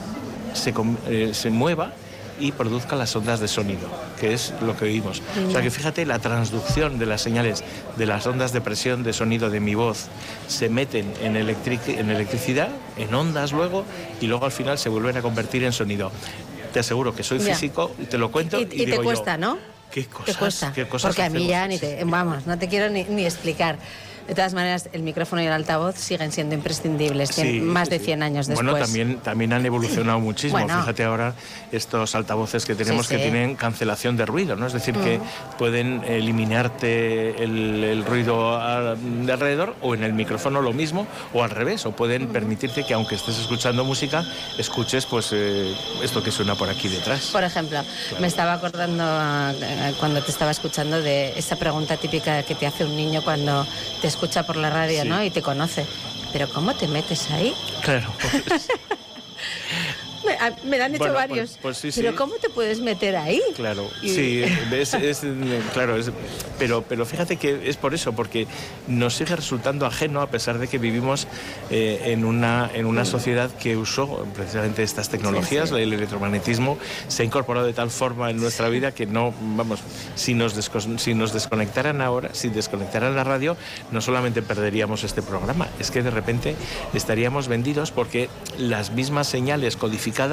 Speaker 50: se, eh, se mueva y produzca las ondas de sonido, que es lo que oímos. O sea que fíjate, la transducción de las señales de las ondas de presión de sonido de mi voz se meten en, electric- en electricidad, en ondas luego, y luego al final se vuelven a convertir en sonido. Te aseguro que soy físico, te lo cuento y,
Speaker 1: Y, y te
Speaker 50: yo,
Speaker 1: cuesta, ¿no?
Speaker 50: ¿Qué cosas?
Speaker 1: cuesta.
Speaker 50: qué cosas
Speaker 1: Porque a mí ya ni te. Vamos, no te quiero ni, ni explicar. De todas maneras, el micrófono y el altavoz siguen siendo imprescindibles, cien-
Speaker 50: Sí,
Speaker 1: más de
Speaker 50: sí.
Speaker 1: 100 años después.
Speaker 50: Bueno, también, también han evolucionado muchísimo.
Speaker 1: Bueno.
Speaker 50: Fíjate ahora estos altavoces que tenemos
Speaker 1: Sí,
Speaker 50: que tienen cancelación de ruido, ¿no? Es decir, que
Speaker 1: Mm.
Speaker 50: pueden eliminarte el, el ruido a- de alrededor o en el micrófono lo mismo o al revés, o pueden permitirte que aunque estés escuchando música, escuches pues eh, esto que suena por aquí detrás.
Speaker 1: Por ejemplo, me estaba acordando eh, cuando te estaba escuchando de esa pregunta típica que te hace un niño cuando te escucha por la radio,
Speaker 50: Sí.
Speaker 1: ¿no? Y te conoce. Pero ¿cómo te metes ahí?
Speaker 50: Claro.
Speaker 1: Me, a- me han hecho
Speaker 50: Bueno, pues-
Speaker 1: varios.
Speaker 50: pues sí,
Speaker 1: Pero
Speaker 50: sí.
Speaker 1: ¿cómo te puedes meter ahí?
Speaker 50: Claro,
Speaker 1: Y-
Speaker 50: sí, es, es- claro, es- pero, pero fíjate que es por eso, porque nos sigue resultando ajeno a pesar de que vivimos eh, en, una, en una sociedad que usó precisamente estas tecnologías,
Speaker 51: Sí,
Speaker 50: el electromagnetismo se ha incorporado de tal forma en nuestra vida que no, vamos, si nos, si nos desconectaran ahora, si desconectaran la radio, no solamente perderíamos este programa, es que de repente estaríamos vendidos porque las mismas señales codificadas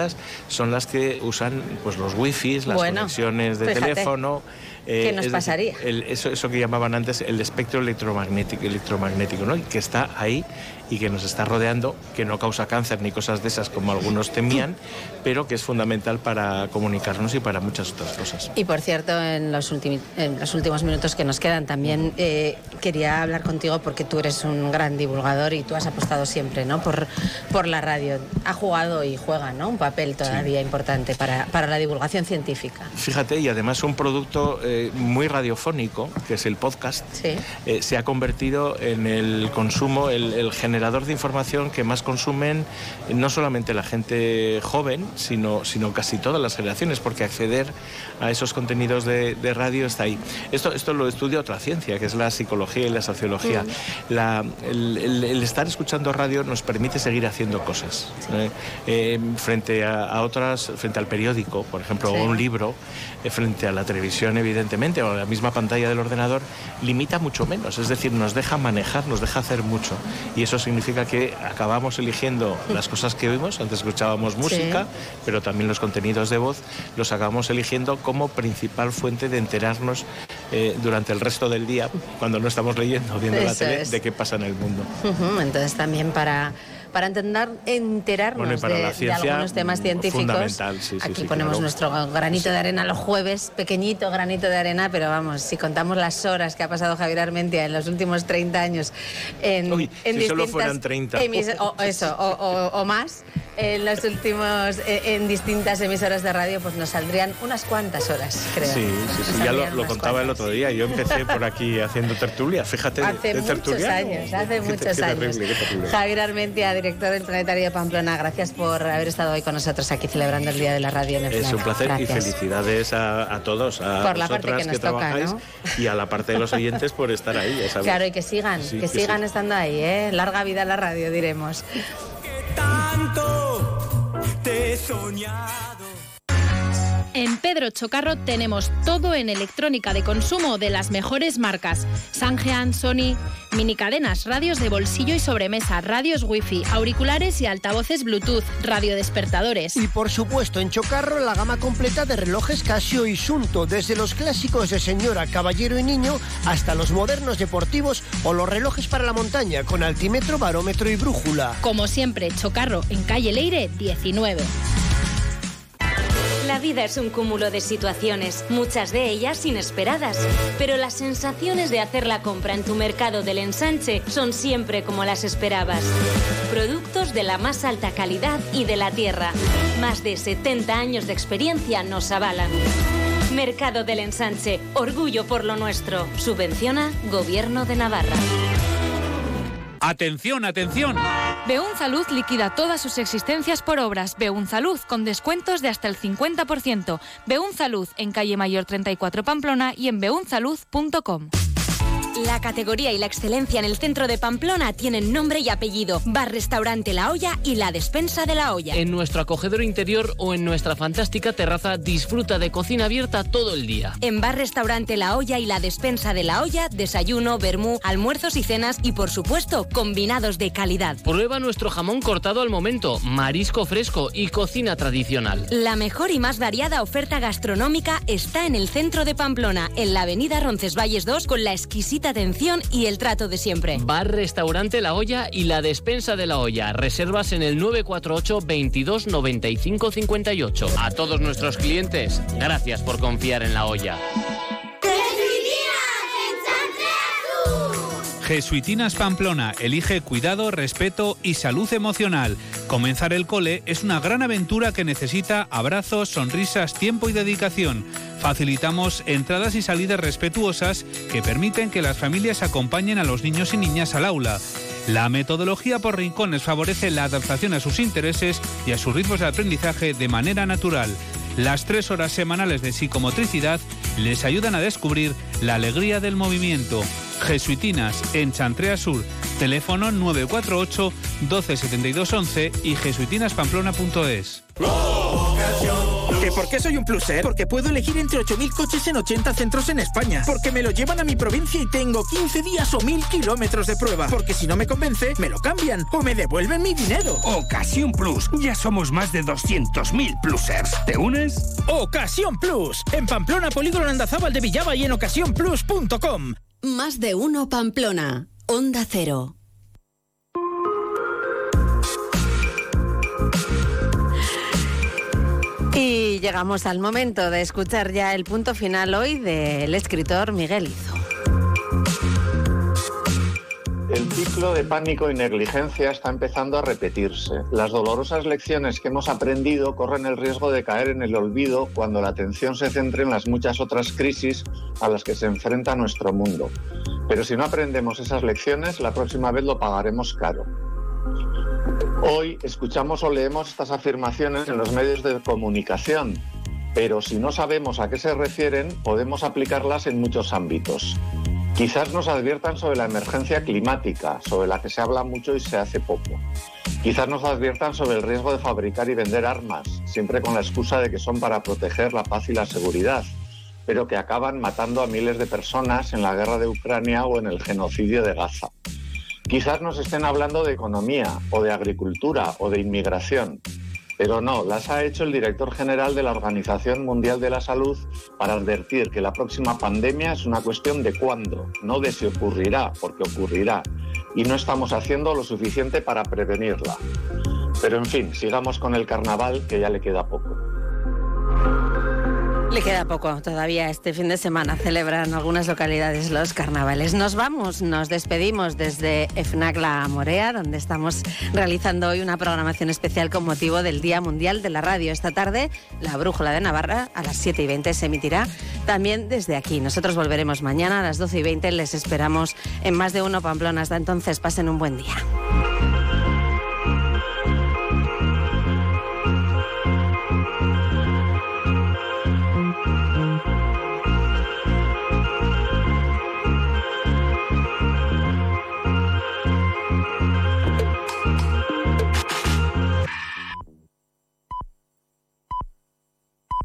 Speaker 50: son las que usan pues los wifis, las
Speaker 1: Bueno,
Speaker 50: conexiones de
Speaker 1: fíjate.
Speaker 50: teléfono. eh,
Speaker 1: ¿Qué nos
Speaker 50: es decir,
Speaker 1: pasaría?
Speaker 50: el- eso, eso que llamaban antes el espectro electromagnético, electromagnético ¿no? Que está ahí y que nos está rodeando, que no causa cáncer ni cosas de esas como algunos temían, pero que es fundamental para comunicarnos y para muchas otras cosas.
Speaker 1: Y por cierto, en los, en los últimos minutos que nos quedan también eh, quería hablar contigo porque tú eres un gran divulgador y tú has apostado siempre ¿no? por, por la radio. Ha jugado y juega ¿no? un papel todavía importante para, para la divulgación científica.
Speaker 50: Fíjate, y además un producto eh, muy radiofónico, que es el podcast, eh, se ha convertido en el consumo, el, el generador de información que más consumen eh, no solamente la gente joven, sino, sino casi todas las generaciones, porque acceder a esos contenidos de, de radio está ahí. Esto, esto lo estudia otra ciencia, que es la psicología y la sociología. La- el, el- el estar escuchando radio nos permite seguir haciendo cosas. ¿eh? Eh, frente a, a otras, frente al periódico, por ejemplo,
Speaker 51: Sí.
Speaker 50: o un libro, eh, frente a la televisión, evidentemente, o a la misma pantalla del ordenador, limita mucho menos. Es decir, nos deja manejar, nos deja hacer mucho. Y eso significa que acabamos eligiendo las cosas que oímos. Antes escuchábamos música, pero también los contenidos de voz los acabamos eligiendo como principal fuente de enterarnos eh, durante el resto del día, cuando no estamos leyendo o viendo la tele,
Speaker 1: es.
Speaker 50: de qué pasa en el mundo.
Speaker 1: Entonces también para, para entender, enterarnos
Speaker 50: Bueno, para
Speaker 1: de,
Speaker 50: la
Speaker 1: de
Speaker 50: ciencia,
Speaker 1: algunos temas
Speaker 50: mm,
Speaker 1: científicos.
Speaker 50: sí,
Speaker 1: Aquí
Speaker 50: sí,
Speaker 1: ponemos
Speaker 50: claro.
Speaker 1: nuestro granito de arena los jueves, pequeñito granito de arena, pero vamos, si contamos las horas que ha pasado Javier Armentia en los últimos 30 años en,
Speaker 50: Uy,
Speaker 1: en
Speaker 50: si solo fueran 30.
Speaker 1: emis- o, eso, o, o- o más, en los últimos, eh, en distintas emisoras de radio, pues nos saldrían unas cuantas horas, creo.
Speaker 50: Sí, sí, sí, ya lo, lo contaba el otro día. Yo empecé por aquí haciendo tertulia, fíjate.
Speaker 1: Hace
Speaker 50: de
Speaker 1: muchos años, hace muchos años.
Speaker 50: terrible.
Speaker 1: Javier Armentia, director del Planetario de Pamplona, gracias por haber estado hoy con nosotros aquí celebrando el Día de la Radio en el
Speaker 50: Es un placer y felicidades a, a todos, a
Speaker 1: Por la parte que nos toca,
Speaker 50: trabajáis
Speaker 1: ¿no?
Speaker 50: y a la parte de los oyentes por estar ahí, ya sabes.
Speaker 1: Claro, y que sigan,
Speaker 50: Sí,
Speaker 1: que,
Speaker 50: que
Speaker 1: sigan
Speaker 50: sí.
Speaker 1: estando ahí, ¿eh? Larga vida a la radio, diremos.
Speaker 45: Te he soñado.
Speaker 52: En Pedro Chocarro tenemos todo en electrónica de consumo de las mejores marcas. Sangean, Sony, minicadenas, radios de bolsillo y sobremesa, radios wifi, auriculares y altavoces Bluetooth, radiodespertadores.
Speaker 33: Y por supuesto, en Chocarro la gama completa de relojes Casio y Sunto, desde los clásicos de señora, caballero y niño hasta los modernos deportivos o los relojes para la montaña con altímetro, barómetro y brújula.
Speaker 52: Como siempre, Chocarro en calle Leire 19.
Speaker 30: La vida es un cúmulo de situaciones, muchas de ellas inesperadas, pero las sensaciones de hacer la compra en tu mercado del ensanche son siempre como las esperabas. Productos de la más alta calidad y de la tierra. Más de 70 años de experiencia nos avalan. Mercado del Ensanche, orgullo por lo nuestro. Subvenciona Gobierno de Navarra.
Speaker 53: Atención, atención.
Speaker 44: Beunzalud liquida todas sus existencias por obras. Beunzalud con descuentos de hasta el 50%. Beunzalud en calle Mayor 34 Pamplona y en beunzalud.com.
Speaker 30: La categoría y la excelencia en el centro de Pamplona tienen nombre y apellido. Bar Restaurante La Olla y la Despensa de la Olla.
Speaker 43: En nuestro acogedor interior o en nuestra fantástica terraza disfruta de cocina abierta todo el día.
Speaker 30: En Bar Restaurante La Olla y la Despensa de la Olla, desayuno, vermú, almuerzos y cenas y por supuesto combinados de calidad.
Speaker 43: Prueba nuestro jamón cortado al momento, marisco fresco y cocina tradicional.
Speaker 30: La mejor y más variada oferta gastronómica está en el centro de Pamplona, en la avenida Roncesvalles 2, con la exquisita
Speaker 54: atención y el trato de siempre.
Speaker 43: Bar Restaurante La Olla y la despensa de La Olla. Reservas en el 948 22 95 58. A todos nuestros clientes, gracias por confiar en La Olla.
Speaker 7: Jesuitinas Pamplona elige cuidado, respeto y salud emocional. Comenzar el cole es una gran aventura que necesita abrazos, sonrisas, tiempo y dedicación. Facilitamos entradas y salidas respetuosas que permiten que las familias acompañen a los niños y niñas al aula. La metodología por rincones favorece la adaptación a sus intereses y a sus ritmos de aprendizaje de manera natural. Las tres horas semanales de psicomotricidad les ayudan a descubrir la alegría del movimiento. Jesuitinas en Chantrea Sur, teléfono 948 12 72 11 y jesuitinaspamplona.es.
Speaker 55: ¿Que por qué soy un pluser? Porque puedo elegir entre 8.000 coches en 80 centros en España. Porque me lo llevan a mi provincia y tengo 15 días o 1.000 kilómetros de prueba. Porque si no me convence, me lo cambian o me devuelven mi dinero.
Speaker 56: Ocasión Plus. Ya somos más de 200.000 plusers. ¿Te unes?
Speaker 55: Ocasión Plus. En Pamplona, Polígono Andazábal de Villaba y en ocasiónplus.com.
Speaker 30: Más de uno Pamplona. Onda Cero.
Speaker 1: Y llegamos al momento de escuchar ya el punto final hoy del escritor Miguel Izo.
Speaker 57: El ciclo de pánico y negligencia está empezando a repetirse. Las dolorosas lecciones que hemos aprendido corren el riesgo de caer en el olvido cuando la atención se centre en las muchas otras crisis a las que se enfrenta nuestro mundo. Pero si no aprendemos esas lecciones, la próxima vez lo pagaremos caro. Hoy escuchamos o leemos estas afirmaciones en los medios de comunicación, pero si no sabemos a qué se refieren, podemos aplicarlas en muchos ámbitos. Quizás nos adviertan sobre la emergencia climática, sobre la que se habla mucho y se hace poco. Quizás nos adviertan sobre el riesgo de fabricar y vender armas, siempre con la excusa de que son para proteger la paz y la seguridad, pero que acaban matando a miles de personas en la guerra de Ucrania o en el genocidio de Gaza. Quizás nos estén hablando de economía o de agricultura o de inmigración, pero no, las ha hecho el director general de la Organización Mundial de la Salud para advertir que la próxima pandemia es una cuestión de cuándo, no de si ocurrirá, porque ocurrirá, y no estamos haciendo lo suficiente para prevenirla. Pero en fin, sigamos con el carnaval, que ya le queda poco.
Speaker 1: Le queda poco todavía. Este fin de semana celebran algunas localidades los carnavales. Nos vamos, nos despedimos desde FNAC La Morea, donde estamos realizando hoy una programación especial con motivo del Día Mundial de la Radio. Esta tarde, la Brújula de Navarra, a las 7 y 20, se emitirá también desde aquí. Nosotros volveremos mañana a las 12 y 20. Les esperamos en más de uno Pamplona. Hasta entonces, pasen un buen día.